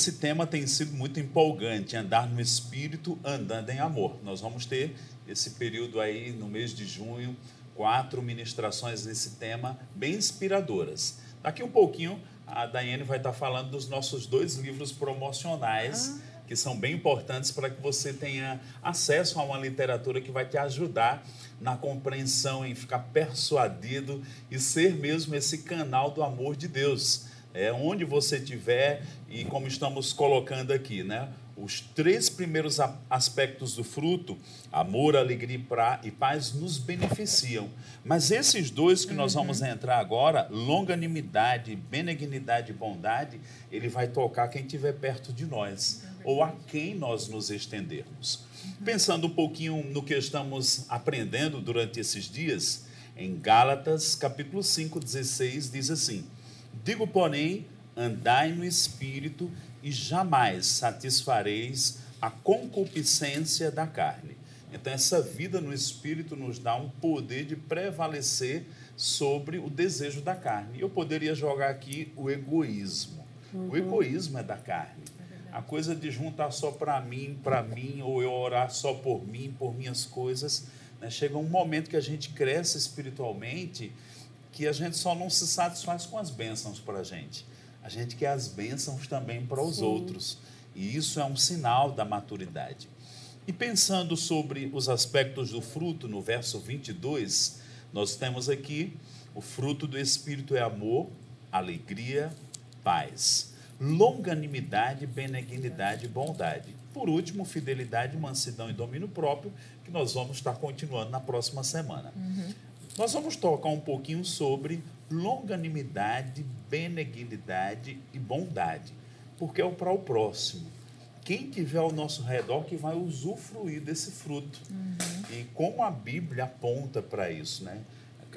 Esse tema tem sido muito empolgante, andar no Espírito, andando em amor. Nós vamos ter esse período aí no mês de junho, quatro ministrações nesse tema, bem inspiradoras. Daqui um pouquinho, a Daiane vai estar falando dos nossos dois livros promocionais que são bem importantes para que você tenha acesso a uma literatura que vai te ajudar na compreensão, em ficar persuadido e ser mesmo esse canal do amor de Deus. É onde você estiver e como estamos colocando aqui, né? Os três primeiros aspectos do fruto, amor, alegria e paz, nos beneficiam. Mas esses dois que nós vamos entrar agora, longanimidade, benignidade e bondade, ele vai tocar quem estiver perto de nós, ou a quem nós nos estendermos. Pensando um pouquinho no que estamos aprendendo durante esses dias, em Gálatas, capítulo 5, 16, diz assim: Digo, porém, andai no espírito e jamais satisfareis a concupiscência da carne. Então, essa vida no espírito nos dá um poder de prevalecer sobre o desejo da carne. Eu poderia jogar aqui o egoísmo. Uhum. O egoísmo é da carne. É a coisa de juntar só para mim, para mim, ou eu orar só por mim, por minhas coisas. Né? Chega um momento que a gente cresce espiritualmente que a gente só não se satisfaz com as bênçãos para a gente. A gente quer as bênçãos também para os Sim. outros. E isso é um sinal da maturidade. E pensando sobre os aspectos do fruto, no verso 22, nós temos aqui: o fruto do Espírito é amor, alegria, paz, longanimidade, benignidade e bondade. Por último, fidelidade, mansidão e domínio próprio, que nós vamos estar continuando na próxima semana. Uhum. Nós vamos tocar um pouquinho sobre longanimidade, benignidade e bondade, porque é para o próximo. Quem tiver ao nosso redor que vai usufruir desse fruto. Uhum. E como a Bíblia aponta para isso, né?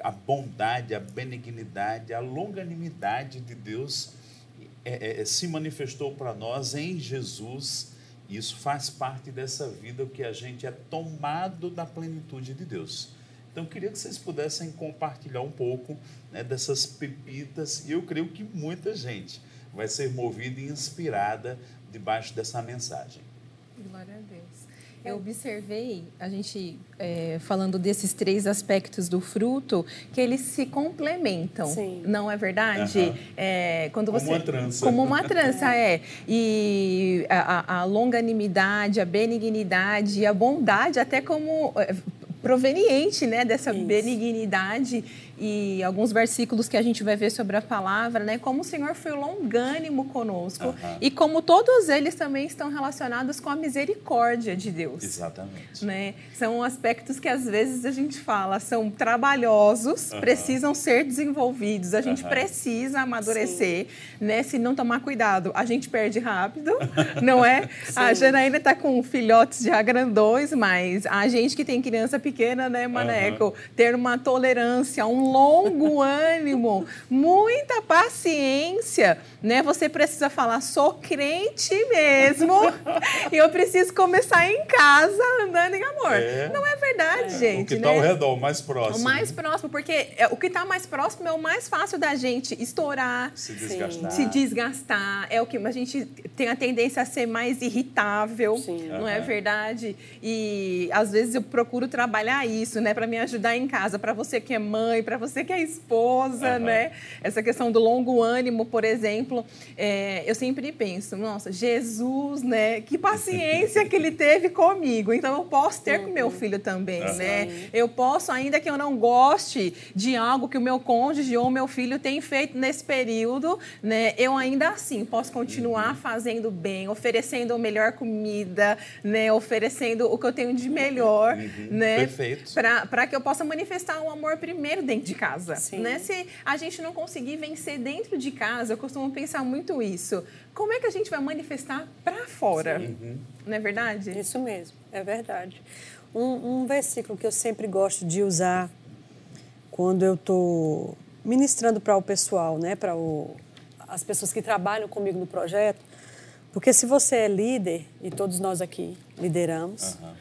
A bondade, a benignidade, a longanimidade de Deus é, é, se manifestou para nós em Jesus. Isso faz parte dessa vida que a gente é tomado da plenitude de Deus. Então, queria que vocês pudessem compartilhar um pouco né, dessas pepitas, e eu creio que muita gente vai ser movida e inspirada debaixo dessa mensagem. Glória a Deus. Eu observei, a gente é, falando desses três aspectos do fruto, que eles se complementam. Sim. Não é verdade? Uhum. É, quando como você, uma trança. Como uma trança, é. E a, a longanimidade, a benignidade, a bondade, até como é, proveniente né, dessa Isso. benignidade e alguns versículos que a gente vai ver sobre a palavra, né? Como o Senhor foi longânimo conosco uhum. e como todos eles também estão relacionados com a misericórdia de Deus. Exatamente. Né? São aspectos que às vezes a gente fala, são trabalhosos, uhum. precisam ser desenvolvidos, a gente uhum. precisa amadurecer, Sim. né? Se não tomar cuidado, a gente perde rápido, não é? a Janaína está com filhotes já grandões, mas a gente que tem criança pequena, né, Maneco, ter uma tolerância, um longo ânimo, muita paciência, né? Você precisa falar, sou crente mesmo, e eu preciso começar em casa andando em amor. É. Não é verdade, é. gente. O que está né? ao redor, o mais próximo. O mais próximo, porque é, o que está mais próximo é o mais fácil da gente estourar, se desgastar. Se desgastar. É o que a gente tem a tendência a ser mais irritável, Sim. não uhum. é verdade? E às vezes eu procuro trabalhar isso, né, para me ajudar em casa, para você que é mãe, para para você que é esposa, uhum. né? Essa questão do longo ânimo, por exemplo, é, eu sempre penso, nossa, Jesus, né? Que paciência que ele teve comigo. Então eu posso ter uhum. com meu filho também, uhum. né? Eu posso, ainda que eu não goste de algo que o meu cônjuge ou meu filho tem feito nesse período, né? Eu ainda assim posso continuar uhum. fazendo bem, oferecendo a melhor comida, né? Oferecendo o que eu tenho de melhor, uhum. né? Perfeito. Para que eu possa manifestar o um amor primeiro dentro de casa. Sim. Né? Se a gente não conseguir vencer dentro de casa, eu costumo pensar muito isso. Como é que a gente vai manifestar para fora? Uhum. Não é verdade? Isso mesmo, é verdade. Um, um versículo que eu sempre gosto de usar quando eu estou ministrando para o pessoal, né, para as pessoas que trabalham comigo no projeto, porque se você é líder, e todos nós aqui lideramos, uhum.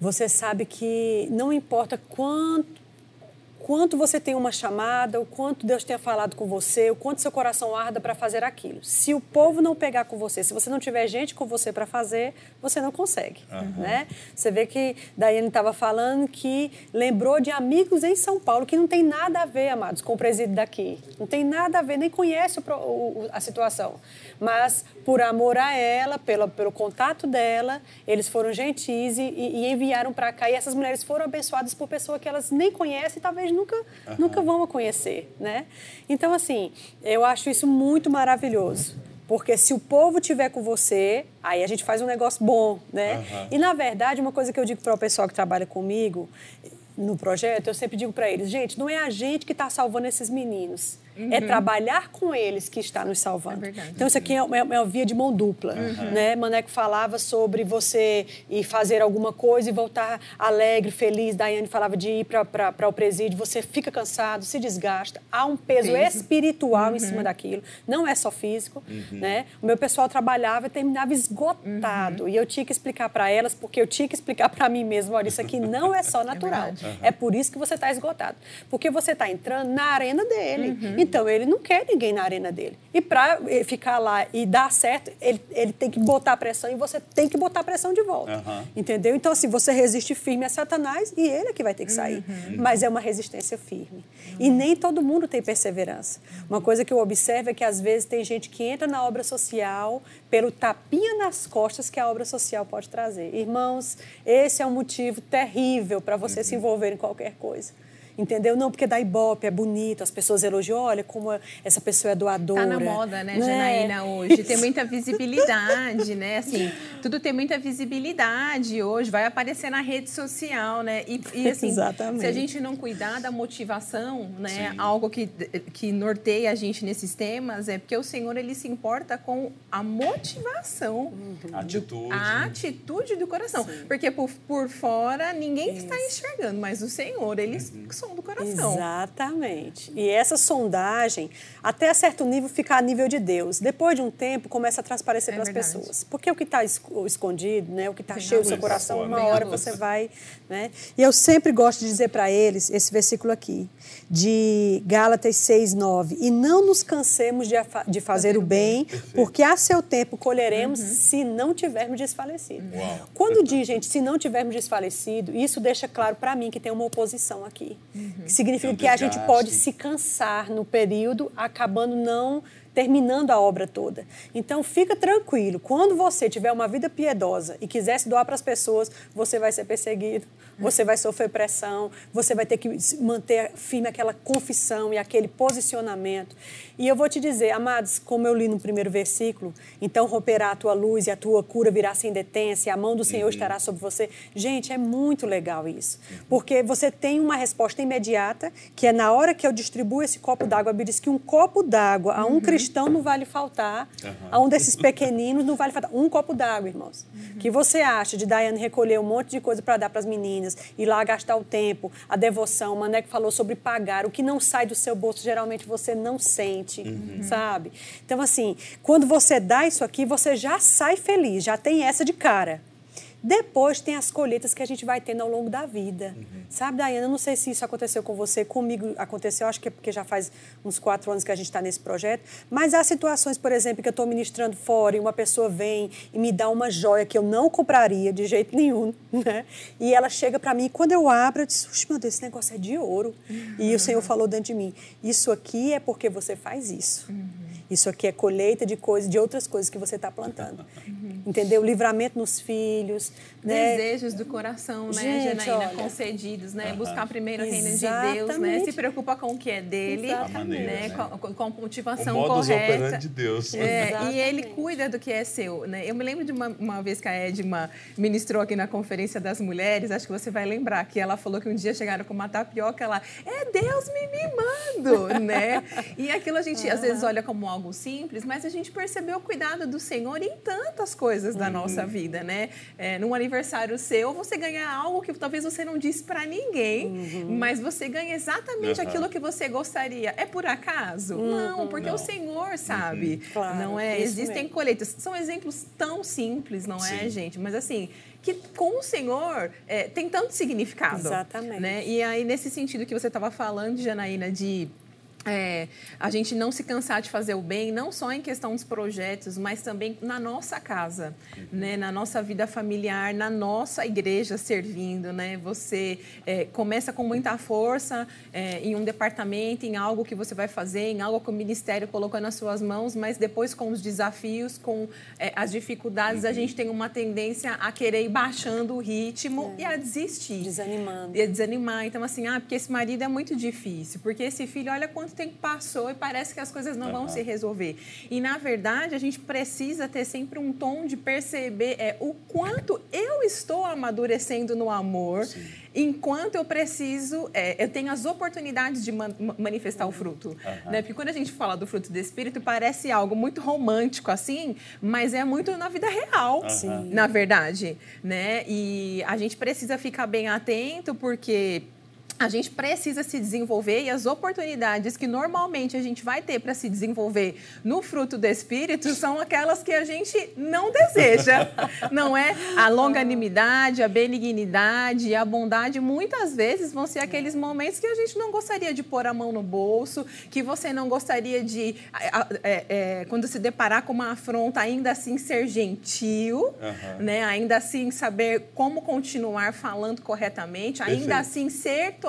você sabe que não importa quanto quanto você tem uma chamada, o quanto Deus tenha falado com você, o quanto seu coração arda para fazer aquilo. Se o povo não pegar com você, se você não tiver gente com você para fazer, você não consegue, né? Você vê que Daiane estava falando que lembrou de amigos em São Paulo que não tem nada a ver, amados, com o presídio daqui. Não tem nada a ver, nem conhece o o- a situação. Mas por amor a ela, pelo, pelo contato dela, eles foram gentis e, e- enviaram para cá. E essas mulheres foram abençoadas por pessoas que elas nem conhecem e talvez nunca, nunca vão a conhecer, né? Então, assim, eu acho isso muito maravilhoso. Porque se o povo tiver com você, aí a gente faz um negócio bom, né? E na verdade, uma coisa que eu digo para o pessoal que trabalha comigo no projeto, eu sempre digo para eles, gente, não é a gente que está salvando esses meninos, é trabalhar com eles que está nos salvando. É então isso aqui é uma, é uma via de mão dupla, né? Maneco falava sobre você ir fazer alguma coisa e voltar alegre, feliz. Daiane falava de ir para o presídio, você fica cansado, se desgasta, há um peso, Peso. espiritual em cima daquilo, não é só físico, né? O meu pessoal trabalhava e terminava esgotado. E eu tinha que explicar para elas, porque eu tinha que explicar para mim mesmo, olha, isso aqui não é só natural, é, por isso que você está esgotado, porque você está entrando na arena dele, então ele não quer ninguém na arena dele e para ficar lá e dar certo, ele, ele tem que botar pressão e você tem que botar pressão de volta, Aham. entendeu? Então assim, você resiste firme a Satanás e ele é que vai ter que sair, mas é uma resistência firme e nem todo mundo tem perseverança. Uma coisa que eu observo é que às vezes tem gente que entra na obra social pelo tapinha nas costas que a obra social pode trazer. Irmãos, esse é um motivo terrível para você se envolver em qualquer coisa. Entendeu? Não, porque dá ibope, é bonito, as pessoas elogiam, olha como essa pessoa é doadora. Tá na moda, né, Né? Janaína, hoje. Tem Isso. muita visibilidade, né? Assim, tudo tem muita visibilidade hoje, vai aparecer na rede social, né? E, e, assim, Exatamente. se a gente não cuidar da motivação, né? Sim. Algo que, que norteia a gente nesses temas, é porque o Senhor, ele se importa com a motivação. Atitude. A atitude do coração. Porque por, por fora ninguém está enxergando, mas o Senhor, ele som do coração. Exatamente. E essa sondagem, até certo nível, fica a nível de Deus. Depois de um tempo, começa a transparecer É para as pessoas. Porque o que está escondido, né, o que está cheio do seu coração, uma hora você vai. Né? E eu sempre gosto de dizer para eles esse versículo aqui, de Gálatas 6, 9. E não nos cansemos de, de fazer o bem, porque a seu tempo colheremos se não tivermos desfalecido. Uau. Quando diz, gente, se não tivermos desfalecido, isso deixa claro para mim que tem uma oposição aqui. Que significa um que a gente pode se cansar no período, acabando não terminando a obra toda. Então, fica tranquilo. Quando você tiver uma vida piedosa e quiser se doar para as pessoas, você vai ser perseguido, você vai sofrer pressão, você vai ter que manter firme aquela confissão e aquele posicionamento. E eu vou te dizer, amados, como eu li no primeiro versículo, então romperá a tua luz e a tua cura virá sem detência, a mão do Senhor estará sobre você. Gente, é muito legal isso. Porque você tem uma resposta imediata, que é na hora que eu distribuo esse copo d'água, a Bíblia diz que um copo d'água a um cristão não vale faltar, a um desses pequeninos não vale faltar. Um copo d'água, irmãos. Que você acha de Daiane recolher um monte de coisa para dar para as meninas, ir lá gastar o tempo, a devoção, o Maneco falou sobre pagar, o que não sai do seu bolso, geralmente você não sente, sabe? Então, assim, quando você dá isso aqui, você já sai feliz, já tem essa de cara. Depois tem as colheitas que a gente vai tendo ao longo da vida. Sabe, Daiane? Eu não sei se isso aconteceu com você, comigo aconteceu, acho que é porque já faz uns quatro anos que a gente está nesse projeto. Mas há situações, por exemplo, que eu estou ministrando fora e uma pessoa vem e me dá uma joia que eu não compraria de jeito nenhum, né? E ela chega para mim e quando eu abro, eu disse, meu Deus, esse negócio é de ouro. E o Senhor falou dentro de mim, isso aqui é porque você faz isso. Isso aqui é colheita de coisas, de outras coisas que você está plantando. Entendeu? Livramento nos filhos, né? Desejos do coração, né, Gente, Janaína? olha. Concedidos, né? Buscar primeiro o reino de Deus, né? Se preocupa com o que é dele, maneira, né? né? Com, com a O motivação modus correta. de Deus. É, e ele cuida do que é seu. Né? Eu me lembro de uma, uma vez que a Edma ministrou aqui na Conferência das Mulheres, acho que você vai lembrar, que ela falou que um dia chegaram com uma tapioca, ela, é Deus me mimando, né? E aquilo a gente às vezes olha como algo simples, mas a gente percebeu o cuidado do Senhor em tantas coisas da nossa Uhum. vida, né? É, num aniversário seu, você ganha algo que talvez você não disse para ninguém, Uhum. mas você ganha exatamente Aham. aquilo que você gostaria. É por acaso? Não, porque Não. o Senhor sabe. Uhum. Claro, não é? Existem mesmo. colheitas. São exemplos tão simples, não é, Sim. gente? Mas assim, que com o Senhor é, tem tanto significado. Exatamente. Né? E aí, nesse sentido que você estava falando, Janaína, de é, a gente não se cansar de fazer o bem, não só em questão dos projetos, mas também na nossa casa, né? na nossa vida familiar, na nossa igreja servindo. Né? Você é, começa com muita força é, em um departamento, em algo que você vai fazer, em algo que o ministério colocou nas suas mãos, mas depois com os desafios, com é, as dificuldades, a gente tem uma tendência a querer ir baixando o ritmo e a desistir Desanimando. ia desanimar. Então, assim, ah, porque esse marido é muito difícil, porque esse filho, olha quanto tempo passou e parece que as coisas não vão Aham. se resolver. E, na verdade, a gente precisa ter sempre um tom de perceber é, o quanto eu estou amadurecendo no amor, enquanto eu preciso, é, eu tenho as oportunidades de man- ma- manifestar o fruto. Aham. Né? Porque quando a gente fala do fruto do Espírito, parece algo muito romântico, assim, mas é muito na vida real Sim. na verdade, né? E a gente precisa ficar bem atento porque a gente precisa se desenvolver e as oportunidades que normalmente a gente vai ter para se desenvolver no fruto do Espírito são aquelas que a gente não deseja, não é? A longanimidade, a benignidade, a bondade, muitas vezes vão ser aqueles momentos que a gente não gostaria de pôr a mão no bolso, que você não gostaria de, é, é, quando se deparar com uma afronta, ainda assim ser gentil, Aham. né? ainda assim saber como continuar falando corretamente, ainda Perfeito. assim ser tolerante.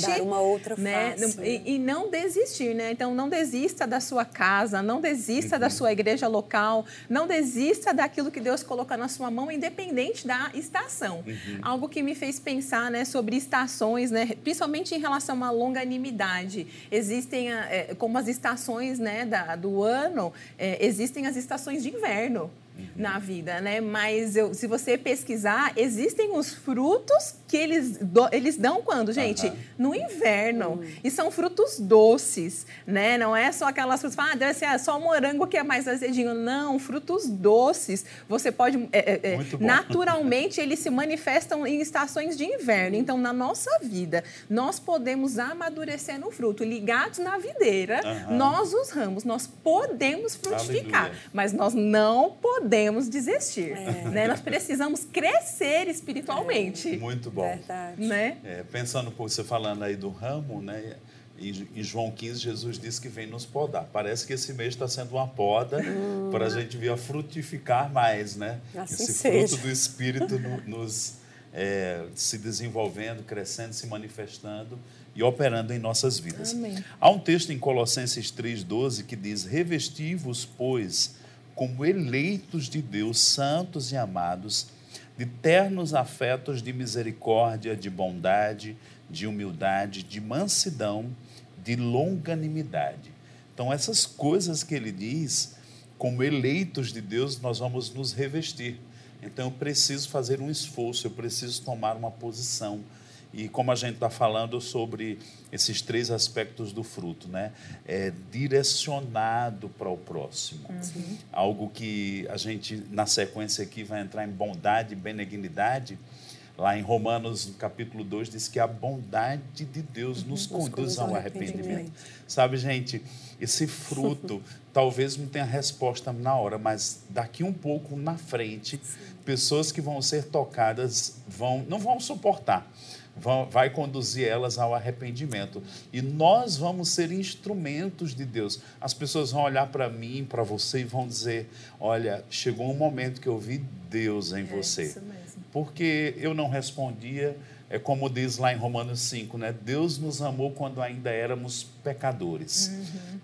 Dar uma outra né? face, né? E, e não desistir, né? Então não desista da sua casa, não desista Uhum. da sua igreja local, não desista daquilo que Deus coloca na sua mão, independente da estação. Uhum. Algo que me fez pensar, né, sobre estações, né, principalmente em relação à longanimidade. Existem, é, como as estações, né, da, do ano, é, existem as estações de inverno. Na vida, né? Mas eu- se você pesquisar, existem os frutos que eles, do- eles dão quando, gente? No inverno. E são frutos doces, né? Não é só aquelas frutas, ah, deve ser ah, só o morango que é mais azedinho. Não, frutos doces. Você pode. é, é, é, naturalmente, eles se manifestam em estações de inverno. Então, na nossa vida, nós podemos amadurecer no fruto. Ligados na videira, nós os ramos, nós podemos frutificar, Aleluia. mas nós não podemos desistir. Né? Nós precisamos crescer espiritualmente. Muito bom. Verdade. Né? É, pensando por você falando aí do ramo, né? Em João 15, Jesus disse que vem nos podar. Parece que esse mês está sendo uma poda para a gente vir a frutificar mais, né? Assim esse seja. fruto do Espírito no- nos é, se desenvolvendo, crescendo, se manifestando e operando em nossas vidas. Amém. Há um texto em Colossenses 3,12 que diz: Revesti-vos, pois, como eleitos de Deus, santos e amados, de ternos afetos de misericórdia, de bondade, de humildade, de mansidão, de longanimidade. Então, essas coisas que ele diz, como eleitos de Deus, nós vamos nos revestir. Então, eu preciso fazer um esforço, eu preciso tomar uma posição. E como a gente está falando sobre esses três aspectos do fruto, né? É direcionado para o próximo. Algo que a gente, na sequência aqui, vai entrar em bondade e benignidade. Lá em Romanos, no capítulo 2, diz que a bondade de Deus nos conduz ao arrependimento. Sabe, gente, esse fruto talvez não tenha resposta na hora, mas daqui um pouco na frente, pessoas que vão ser tocadas vão, não vão suportar. Vai conduzir elas ao arrependimento. E nós vamos ser instrumentos de Deus. As pessoas vão olhar para mim, para você, e vão dizer: Olha, chegou um momento que eu vi Deus em você É isso mesmo. porque eu não respondia. É como diz lá em Romanos 5, né? Deus nos amou quando ainda éramos pecadores.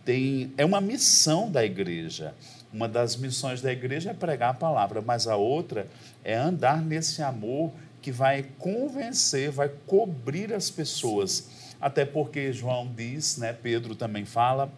Tem, é uma missão da igreja. Uma das missões da igreja é pregar a palavra, mas a outra é andar nesse amor que vai convencer, vai cobrir as pessoas. Até porque João diz, né? Pedro também fala,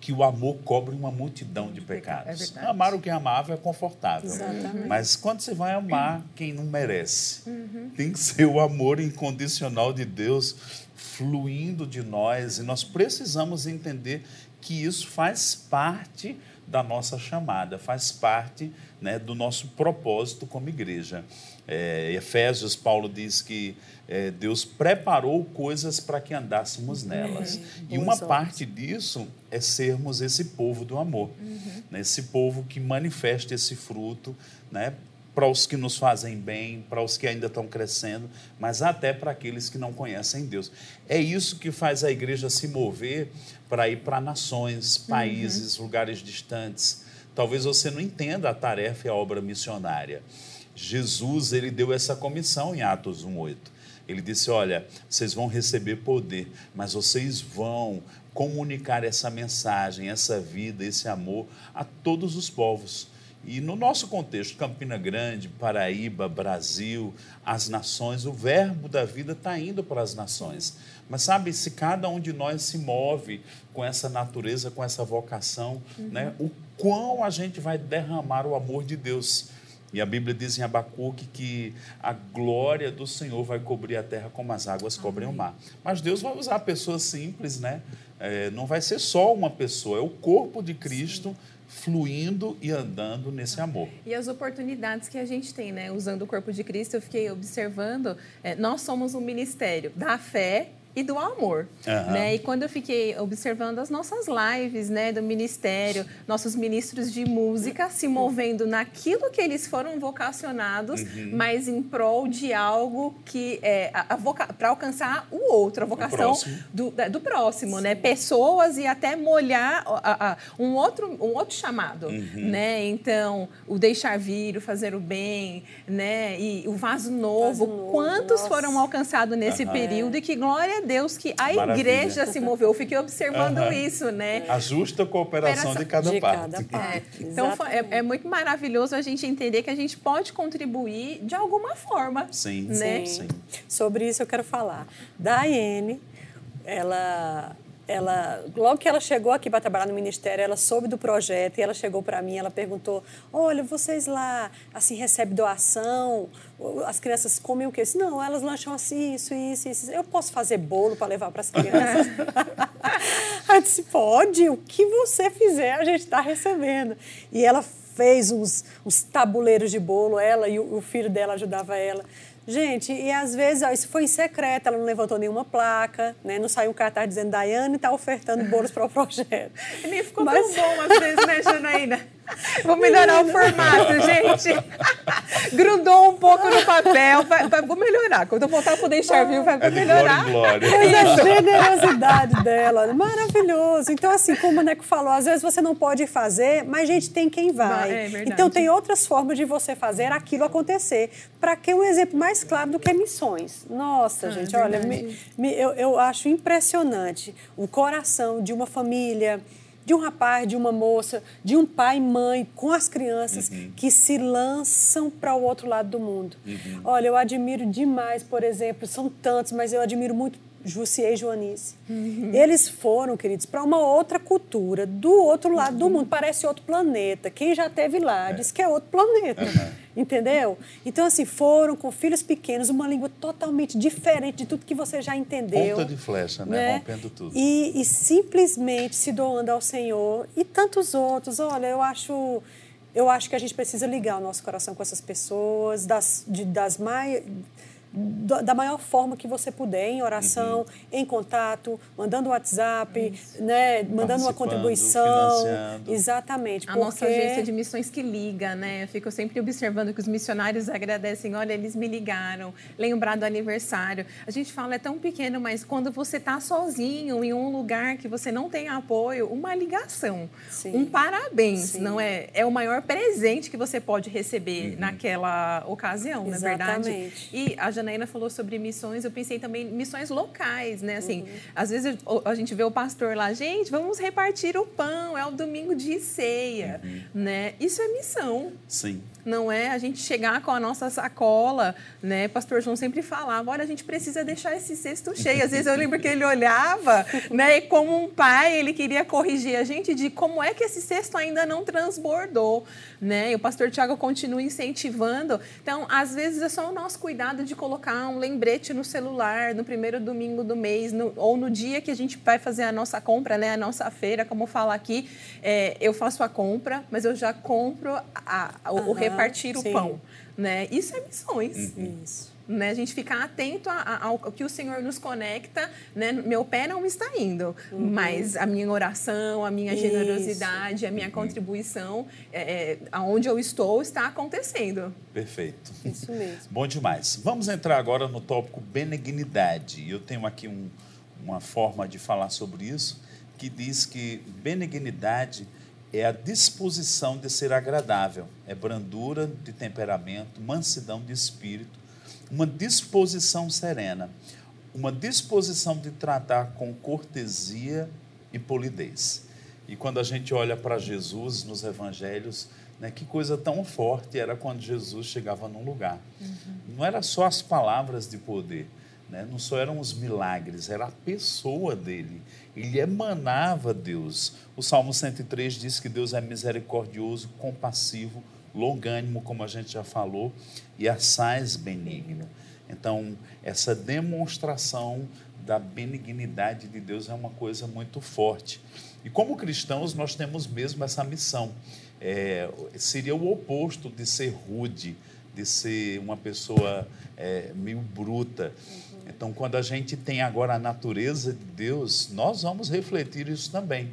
que o amor cobre uma multidão de pecado, é pecados. verdade. Amar o que é amável é confortável. Exatamente. Mas quando você vai amar quem não merece, Uhum. tem que ser o amor incondicional de Deus fluindo de nós. E nós precisamos entender que isso faz parte da nossa chamada, faz parte né, do nosso propósito como igreja. É, Efésios, Paulo diz que é, Deus preparou coisas para que andássemos nelas. Uhum. E uma parte disso é sermos esse povo do amor, uhum. né, esse povo que manifesta esse fruto né, para os que nos fazem bem, para os que ainda estão crescendo, mas até para aqueles que não conhecem Deus. É isso que faz a igreja se mover para ir para nações, países, uhum. lugares distantes. Talvez você não entenda a tarefa e a obra missionária. Jesus, ele deu essa comissão em Atos 1:8. Ele disse: "Olha, vocês vão receber poder, mas vocês vão comunicar essa mensagem, essa vida, esse amor a todos os povos." E no nosso contexto, Campina Grande, Paraíba, Brasil, as nações, o verbo da vida está indo para as nações. Mas sabe, se cada um de nós se move com essa natureza, com essa vocação, uhum. né, o quão a gente vai derramar o amor de Deus. E a Bíblia diz em Abacuque que a glória do Senhor vai cobrir a terra como as águas Amém. cobrem o mar. Mas Deus vai usar pessoas simples, né? É, não vai ser só uma pessoa, é o corpo de Cristo. Sim fluindo e andando nesse amor. E as oportunidades que a gente tem, né? Usando o corpo de Cristo, eu fiquei observando, é, nós somos um ministério da fé e do amor, uhum. né? E quando eu fiquei observando as nossas lives, né, do ministério, nossos ministros de música se movendo naquilo que eles foram vocacionados, uhum. mas em prol de algo que é para alcançar o outro, a vocação do, do próximo, né? Pessoas e até molhar a, a, um outro um outro chamado, uhum. né? Então, o deixar vir, o fazer o bem, né? E o vaso novo, vaso novo quantos nossa. foram alcançados nesse período e que glória Deus que a Maravilha. igreja se moveu. Eu fiquei observando uhum. isso, né? A justa cooperação de cada de parte. Cada parte. É. Então é, é, muito maravilhoso a gente entender que a gente pode contribuir de alguma forma. Sim, né? sim. Sobre isso eu quero falar. Daiane, ela ela, logo que ela chegou aqui para trabalhar no ministério, ela soube do projeto e ela chegou para mim, ela perguntou: "Olha, vocês lá assim recebem doação? As crianças comem o quê?" Eu disse, "Não, elas lancham assim, isso, isso, isso. Eu posso fazer bolo para levar para as crianças?" eu disse: "Pode, o que você fizer, a gente está recebendo." E ela fez uns, uns tabuleiros de bolo, ela e o, o filho dela ajudava ela. Gente, e às vezes, ó, isso foi em secreto, ela não levantou nenhuma placa, né? Não saiu um cartaz dizendo Daiane está ofertando bolos para o projeto. E nem ficou Mas... tão bom às vezes, né, Janaína? Vou melhorar o formato, gente. Grudou um pouco no papel. Vai, vai, vou melhorar. Quando eu voltar para deixar vivo, vai, é melhorar. Glória, glória. Mas a generosidade dela, maravilhoso. Então, assim, como o Neco falou, às vezes você não pode fazer, mas, gente, tem quem vai. É então, tem outras formas de você fazer aquilo acontecer. Para que um exemplo mais claro do que missões? Nossa, ah, gente, é olha, me, me, eu, eu acho impressionante o coração de uma família de um rapaz, de uma moça, de um pai e mãe com as crianças uhum. que se lançam para o outro lado do mundo. Uhum. Olha, eu admiro demais, por exemplo, são tantos, mas eu admiro muito Jussier e Joanice. Eles foram, queridos, para uma outra cultura, do outro lado do mundo. Parece outro planeta. Quem já esteve lá é. diz que é outro planeta. Uhum. Entendeu? Então, assim, foram com filhos pequenos, uma língua totalmente diferente de tudo que você já entendeu. Ponta de flecha, né? né? Rompendo tudo. E, e simplesmente se doando ao Senhor e tantos outros. Olha, eu acho eu acho que a gente precisa ligar o nosso coração com essas pessoas, das, de, das mais da maior forma que você puder, em oração, uhum. em contato, mandando WhatsApp, né, mandando uma contribuição. Exatamente. A porque... nossa agência de missões que liga, né? Eu fico sempre observando que os missionários agradecem, olha, eles me ligaram, lembrar do aniversário. A gente fala, é tão pequeno, mas quando você está sozinho em um lugar que você não tem apoio, uma ligação, Sim. um parabéns, Sim. não é? É o maior presente que você pode receber uhum. naquela ocasião, Exatamente. na verdade. E a Janaína falou sobre missões, eu pensei também em missões locais, né? Assim, uhum. às vezes a gente vê o pastor lá, gente, vamos repartir o pão, é o domingo de ceia, uhum. né? Isso é missão. Sim. Não é? A gente chegar com a nossa sacola, né? Pastor João sempre falava, olha, a gente precisa deixar esse cesto cheio. Às vezes eu lembro que ele olhava, né? E como um pai, ele queria corrigir a gente de como é que esse cesto ainda não transbordou, né? E o pastor Tiago continua incentivando. Então, às vezes é só o nosso cuidado de colocar um lembrete no celular no primeiro domingo do mês, no, ou no dia que a gente vai fazer a nossa compra, né? A nossa feira, como fala aqui, é, eu faço a compra, mas eu já compro a, a, o, o repartir sim. o pão, né? Isso é missões. Uhum. Isso né? A gente ficar atento ao, que o Senhor nos conecta, né? Meu pé não está indo, uhum. mas a minha oração, a minha generosidade, a minha uhum. contribuição, é, é, aonde eu estou, está acontecendo. Perfeito. Isso mesmo. Bom demais. Vamos entrar agora no tópico benignidade. Eu tenho aqui um, uma forma de falar sobre isso que diz que benignidade é a disposição de ser agradável, é brandura de temperamento, mansidão de espírito, uma disposição serena, uma disposição de tratar com cortesia e polidez. E quando a gente olha para Jesus nos evangelhos, né, que coisa tão forte era quando Jesus chegava num lugar. Uhum. Não era só as palavras de poder, né, não só eram os milagres, era a pessoa dele. Ele emanava Deus. O Salmo 103 diz que Deus é misericordioso, compassivo, longânimo, como a gente já falou, e assaz benigno. Então, essa demonstração da benignidade de Deus é uma coisa muito forte. E como cristãos, nós temos mesmo essa missão. É, seria o oposto de ser rude, de ser uma pessoa é, meio bruta. Então, quando a gente tem agora a natureza de Deus, nós vamos refletir isso também.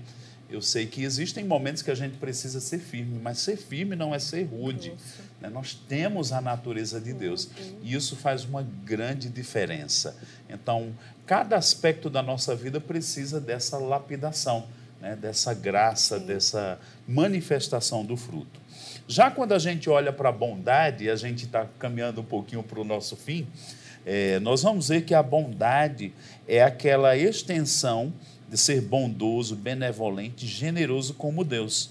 Eu sei que existem momentos que a gente precisa ser firme, mas ser firme não é ser rude. Né? Nós temos a natureza de Deus e isso faz uma grande diferença. Então, cada aspecto da nossa vida precisa dessa lapidação, né? dessa graça, Sim. dessa manifestação do fruto. Já quando a gente olha para a bondade, a gente está caminhando um pouquinho para o nosso fim, é, nós vamos ver que a bondade é aquela extensão de ser bondoso, benevolente, generoso como Deus.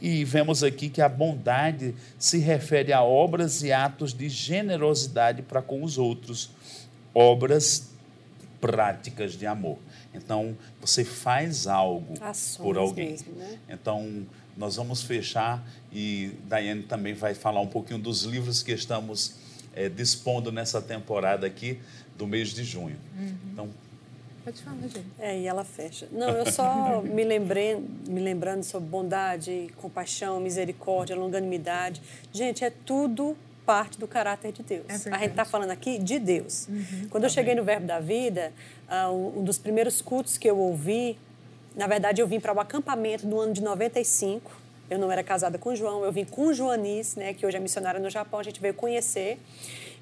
E vemos aqui que a bondade se refere a obras e atos de generosidade para com os outros, obras práticas de amor. Então, você faz algo Ações por alguém. Mesmo, né? Então, nós vamos fechar e Daiane também vai falar um pouquinho dos livros que estamos é, dispondo nessa temporada aqui do mês de junho. Uhum. Então, Pode falar, gente. É, e ela fecha. Não, eu só me lembrei, me lembrando sobre bondade, compaixão, misericórdia, longanimidade. Gente, é tudo parte do caráter de Deus. É a gente está falando aqui de Deus. Uhum. Quando eu cheguei no Verbo da Vida, uh, um dos primeiros cultos que eu ouvi, na verdade, eu vim para o acampamento no ano de 95. Eu não era casada com o João, eu vim com o Joanis, né, que hoje é missionária no Japão, a gente veio conhecer.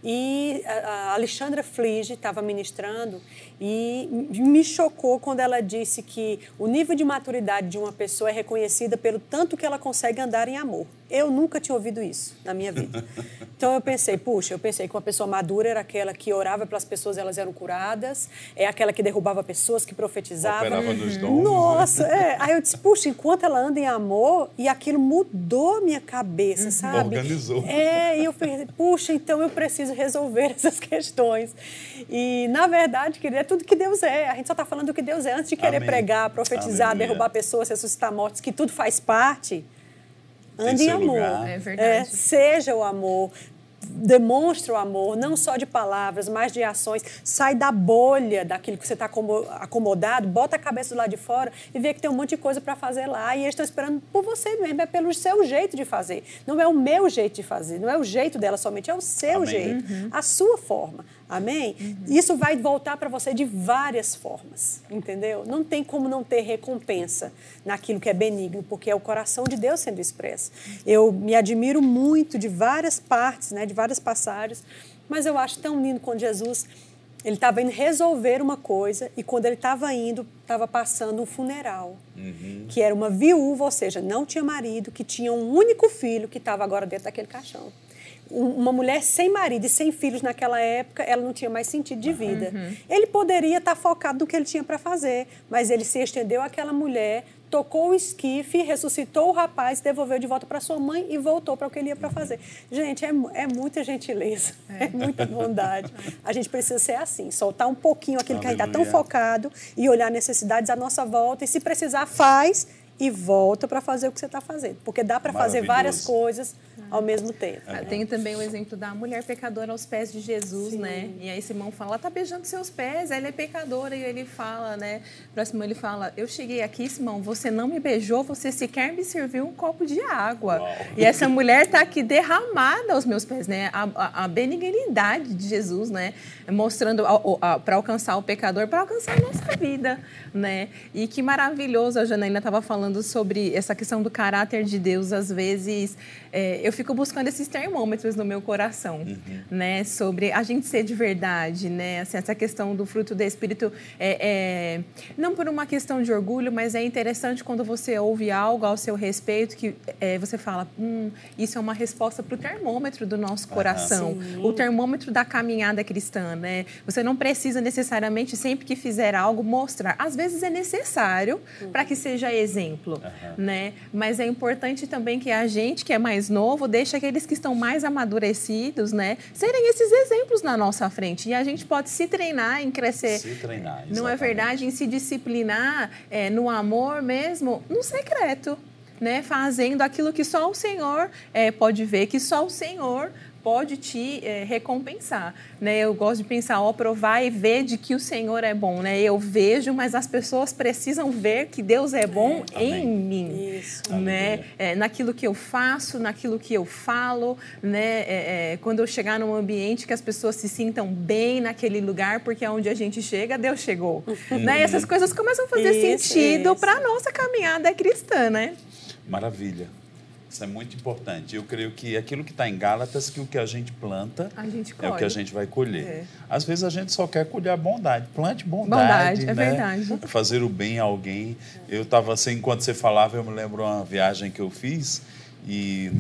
E a Alexandra Flige estava ministrando e me chocou quando ela disse que o nível de maturidade de uma pessoa é reconhecida pelo tanto que ela consegue andar em amor. Eu nunca tinha ouvido isso na minha vida. Então eu pensei, puxa, eu pensei que uma pessoa madura era aquela que orava pelas pessoas, elas eram curadas, é aquela que derrubava pessoas, que profetizava. Operava nos dons. Nossa, né? é. Aí eu disse, puxa, enquanto ela anda em amor, e aquilo mudou minha cabeça, sabe? Organizou. É, e eu pensei, puxa, então eu preciso resolver essas questões. E, na verdade, querida, é tudo que Deus é. A gente só está falando do que Deus é. Antes de querer Amém. pregar, profetizar, Aleluia. derrubar pessoas, ressuscitar mortos, que tudo faz parte, ande em amor. lugar. É verdade. seja o amor. Demonstra o amor, não só de palavras, mas de ações. Sai da bolha daquilo que você está acomodado, bota a cabeça do lado de fora e vê que tem um monte de coisa para fazer lá. E eles estão esperando por você mesmo, é pelo seu jeito de fazer. Não é o meu jeito de fazer, não é o jeito dela somente, é o seu Amém. jeito, a sua forma. Amém? Isso vai voltar para você de várias formas, entendeu? Não tem como não ter recompensa naquilo que é benigno, porque é o coração de Deus sendo expresso. Eu me admiro muito de várias partes, né, de várias passagens, mas eu acho tão lindo quando Jesus ele estava indo resolver uma coisa e quando ele estava indo, estava passando um funeral, que era uma viúva, ou seja, não tinha marido, que tinha um único filho que estava agora dentro daquele caixão uma mulher sem marido e sem filhos naquela época, ela não tinha mais sentido de vida. Ele poderia estar focado no que ele tinha para fazer, mas ele se estendeu àquela mulher, tocou o esquife, ressuscitou o rapaz, devolveu de volta para sua mãe e voltou para o que ele ia para fazer. Gente, é, é muita gentileza, é. é. muita bondade. A gente precisa ser assim, soltar um pouquinho aquilo Aleluia. que a gente está tão focado e olhar necessidades à nossa volta e se precisar faz e volta para fazer o que você está fazendo. Porque dá para fazer várias coisas ao mesmo tempo. É. Tem também o exemplo da mulher pecadora aos pés de Jesus, Sim. né? E aí Simão fala, ela está beijando seus pés, ela é pecadora. E ele fala, né? Para Simão ele fala, eu cheguei aqui, Simão, você não me beijou, você sequer me serviu um copo de água. Uau. E essa mulher está aqui derramada aos meus pés, né? A, a, a benignidade de Jesus, né? Mostrando para alcançar o pecador, para alcançar a nossa vida, né? E que maravilhoso, a Janaína estava falando sobre essa questão do caráter de Deus. Às vezes, é, eu fico buscando esses termômetros no meu coração, uhum. né? Sobre a gente ser de verdade, né? Assim, essa questão do fruto do Espírito é, é, não por uma questão de orgulho, mas é interessante quando você ouve algo ao seu respeito que é, você fala, hum, isso é uma resposta para o termômetro do nosso coração, o termômetro da caminhada cristã, né? Você não precisa necessariamente sempre que fizer algo mostrar. Às vezes é necessário uhum. para que seja exemplo, uhum. né? Mas é importante também que a gente que é mais novo novo deixa aqueles que estão mais amadurecidos, né, serem esses exemplos na nossa frente. E a gente pode se treinar em crescer. Se treinar, exatamente. Não é verdade? Em se disciplinar é, no amor mesmo, no secreto. Né, fazendo aquilo que só o Senhor é, pode ver, que só o Senhor pode te é, recompensar, né? Eu gosto de pensar, ó, provar e ver de que o Senhor é bom, né? Eu vejo, mas as pessoas precisam ver que Deus é bom é, em mim, Isso. né? É, naquilo que eu faço, naquilo que eu falo, né? É, é, quando eu chegar num ambiente que as pessoas se sintam bem naquele lugar, porque é onde a gente chega, Deus chegou, né? E essas coisas começam a fazer isso, sentido para a nossa caminhada cristã, né? Maravilha. Isso é muito importante. Eu creio que aquilo que está em Gálatas, que o que a gente planta a gente é o que a gente vai colher. É. Às vezes a gente só quer colher a bondade. Plante bondade. Bondade, é né? verdade. Fazer o bem a alguém. Eu estava assim, enquanto você falava, eu me lembro uma viagem que eu fiz e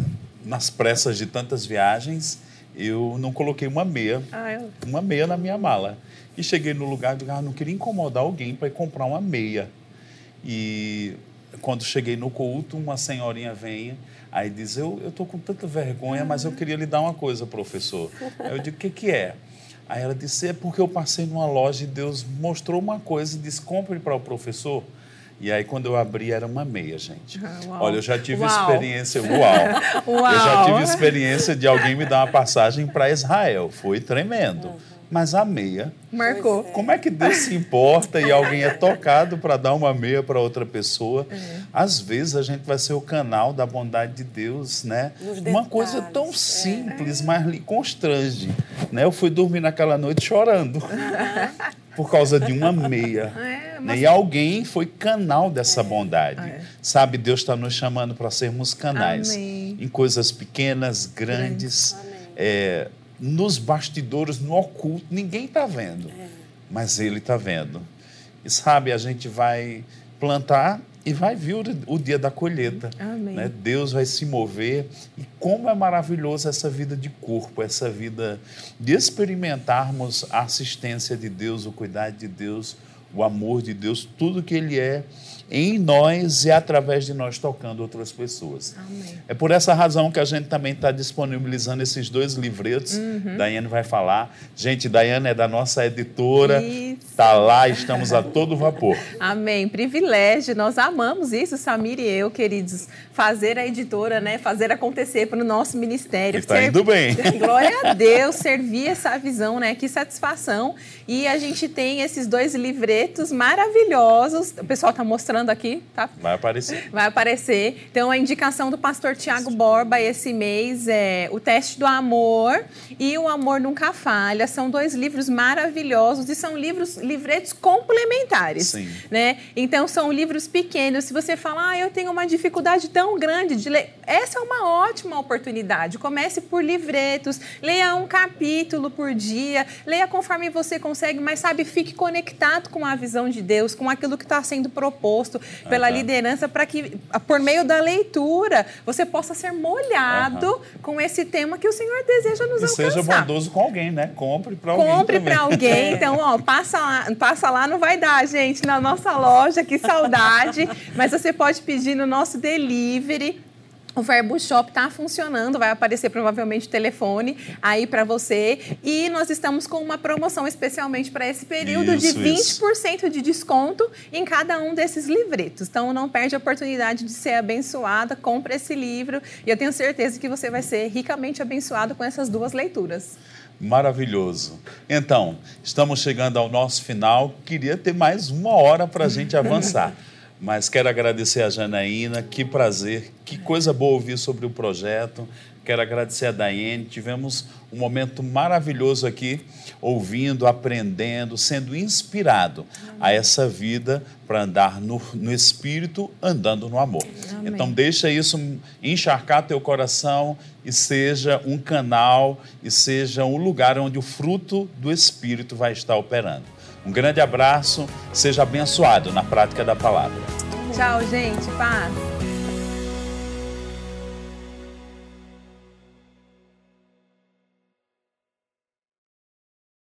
nas pressas de tantas viagens, eu não coloquei uma meia, ah, eu... uma meia na minha mala. E cheguei no lugar e ah, não queria incomodar alguém para ir comprar uma meia. E quando cheguei no culto, uma senhorinha vem Aí diz, eu estou com tanta vergonha, mas eu queria lhe dar uma coisa, professor. Aí eu digo, o que, que é? Aí ela disse, é porque eu passei numa loja e Deus mostrou uma coisa e disse, compre para o professor. E aí, quando eu abri, era uma meia, gente. Uau. Olha, eu já tive Uau. experiência. Uau. Uau! Eu já tive experiência de alguém me dar uma passagem para Israel. Foi tremendo. Uhum. Mas a meia. Marcou. É. Como é que Deus se importa e alguém é tocado para dar uma meia para outra pessoa? É. Às vezes a gente vai ser o canal da bondade de Deus, né? uma coisa tão é. simples, é. mas lhe constrange. Né? Eu fui dormir naquela noite chorando. por causa de uma meia. É, mas... E alguém foi canal dessa bondade. É. Sabe, Deus está nos chamando para sermos canais Amém. em coisas pequenas, grandes. É, nos bastidores, no oculto, ninguém está vendo, é. mas Ele está vendo. E sabe, a gente vai plantar e vai vir o, dia da colheita. Né? Deus vai se mover. E como é maravilhoso essa vida de corpo, essa vida de experimentarmos a assistência de Deus, o cuidado de Deus, o amor de Deus, tudo que Ele é em nós e através de nós tocando outras pessoas. Amém. É por essa razão que a gente também está disponibilizando esses dois livretos. Uhum. Daiane vai falar. Gente, Daiane é da nossa editora. Está lá, estamos a todo vapor. Amém. Privilégio. Nós amamos isso, Samir e eu, queridos. Fazer a editora, né? Fazer acontecer para o nosso ministério. Está indo bem. Glória a Deus, servir essa visão, né? Que satisfação. E a gente tem esses dois livretos maravilhosos. O pessoal está mostrando mostrando aqui, tá? Vai aparecer. Vai aparecer. Então, a indicação do pastor Tiago Borba esse mês é O Teste do Amor e O Amor Nunca Falha. São dois livros maravilhosos e são livros, livretos complementares. Sim. Né? Então, são livros pequenos. Se você falar, ah, eu tenho uma dificuldade tão grande de ler, essa é uma ótima oportunidade. Comece por livretos, leia um capítulo por dia, leia conforme você consegue, mas sabe, fique conectado com a visão de Deus, com aquilo que está sendo proposto pela liderança para que, por meio da leitura, você possa ser molhado com esse tema que o Senhor deseja nos e alcançar. seja bondoso com alguém, né? Compre para alguém Compre para alguém. Então, ó, passa lá lá, passa lá não vai dar, gente, na nossa loja, que saudade. Mas você pode pedir no nosso delivery o Verbo Shop está funcionando, vai aparecer provavelmente o telefone aí para você. E nós estamos com uma promoção especialmente para esse período Isso, de 20% isso. de desconto em cada um desses livretos. Então não perde a oportunidade de ser abençoada, compre esse livro e eu tenho certeza que você vai ser ricamente abençoado com essas duas leituras. Maravilhoso. Então, estamos chegando ao nosso final. Queria ter mais uma hora para a gente avançar. Mas quero agradecer a Janaína, que prazer, que coisa boa ouvir sobre o projeto. Quero agradecer a Daiane, tivemos um momento maravilhoso aqui, ouvindo, aprendendo, sendo inspirado a essa vida para andar no, no Espírito, andando no amor. Amém. Então, deixa isso encharcar teu coração e seja um canal e seja um lugar onde o fruto do Espírito vai estar operando. Um grande abraço, seja abençoado na prática da palavra. Tchau, gente. Paz.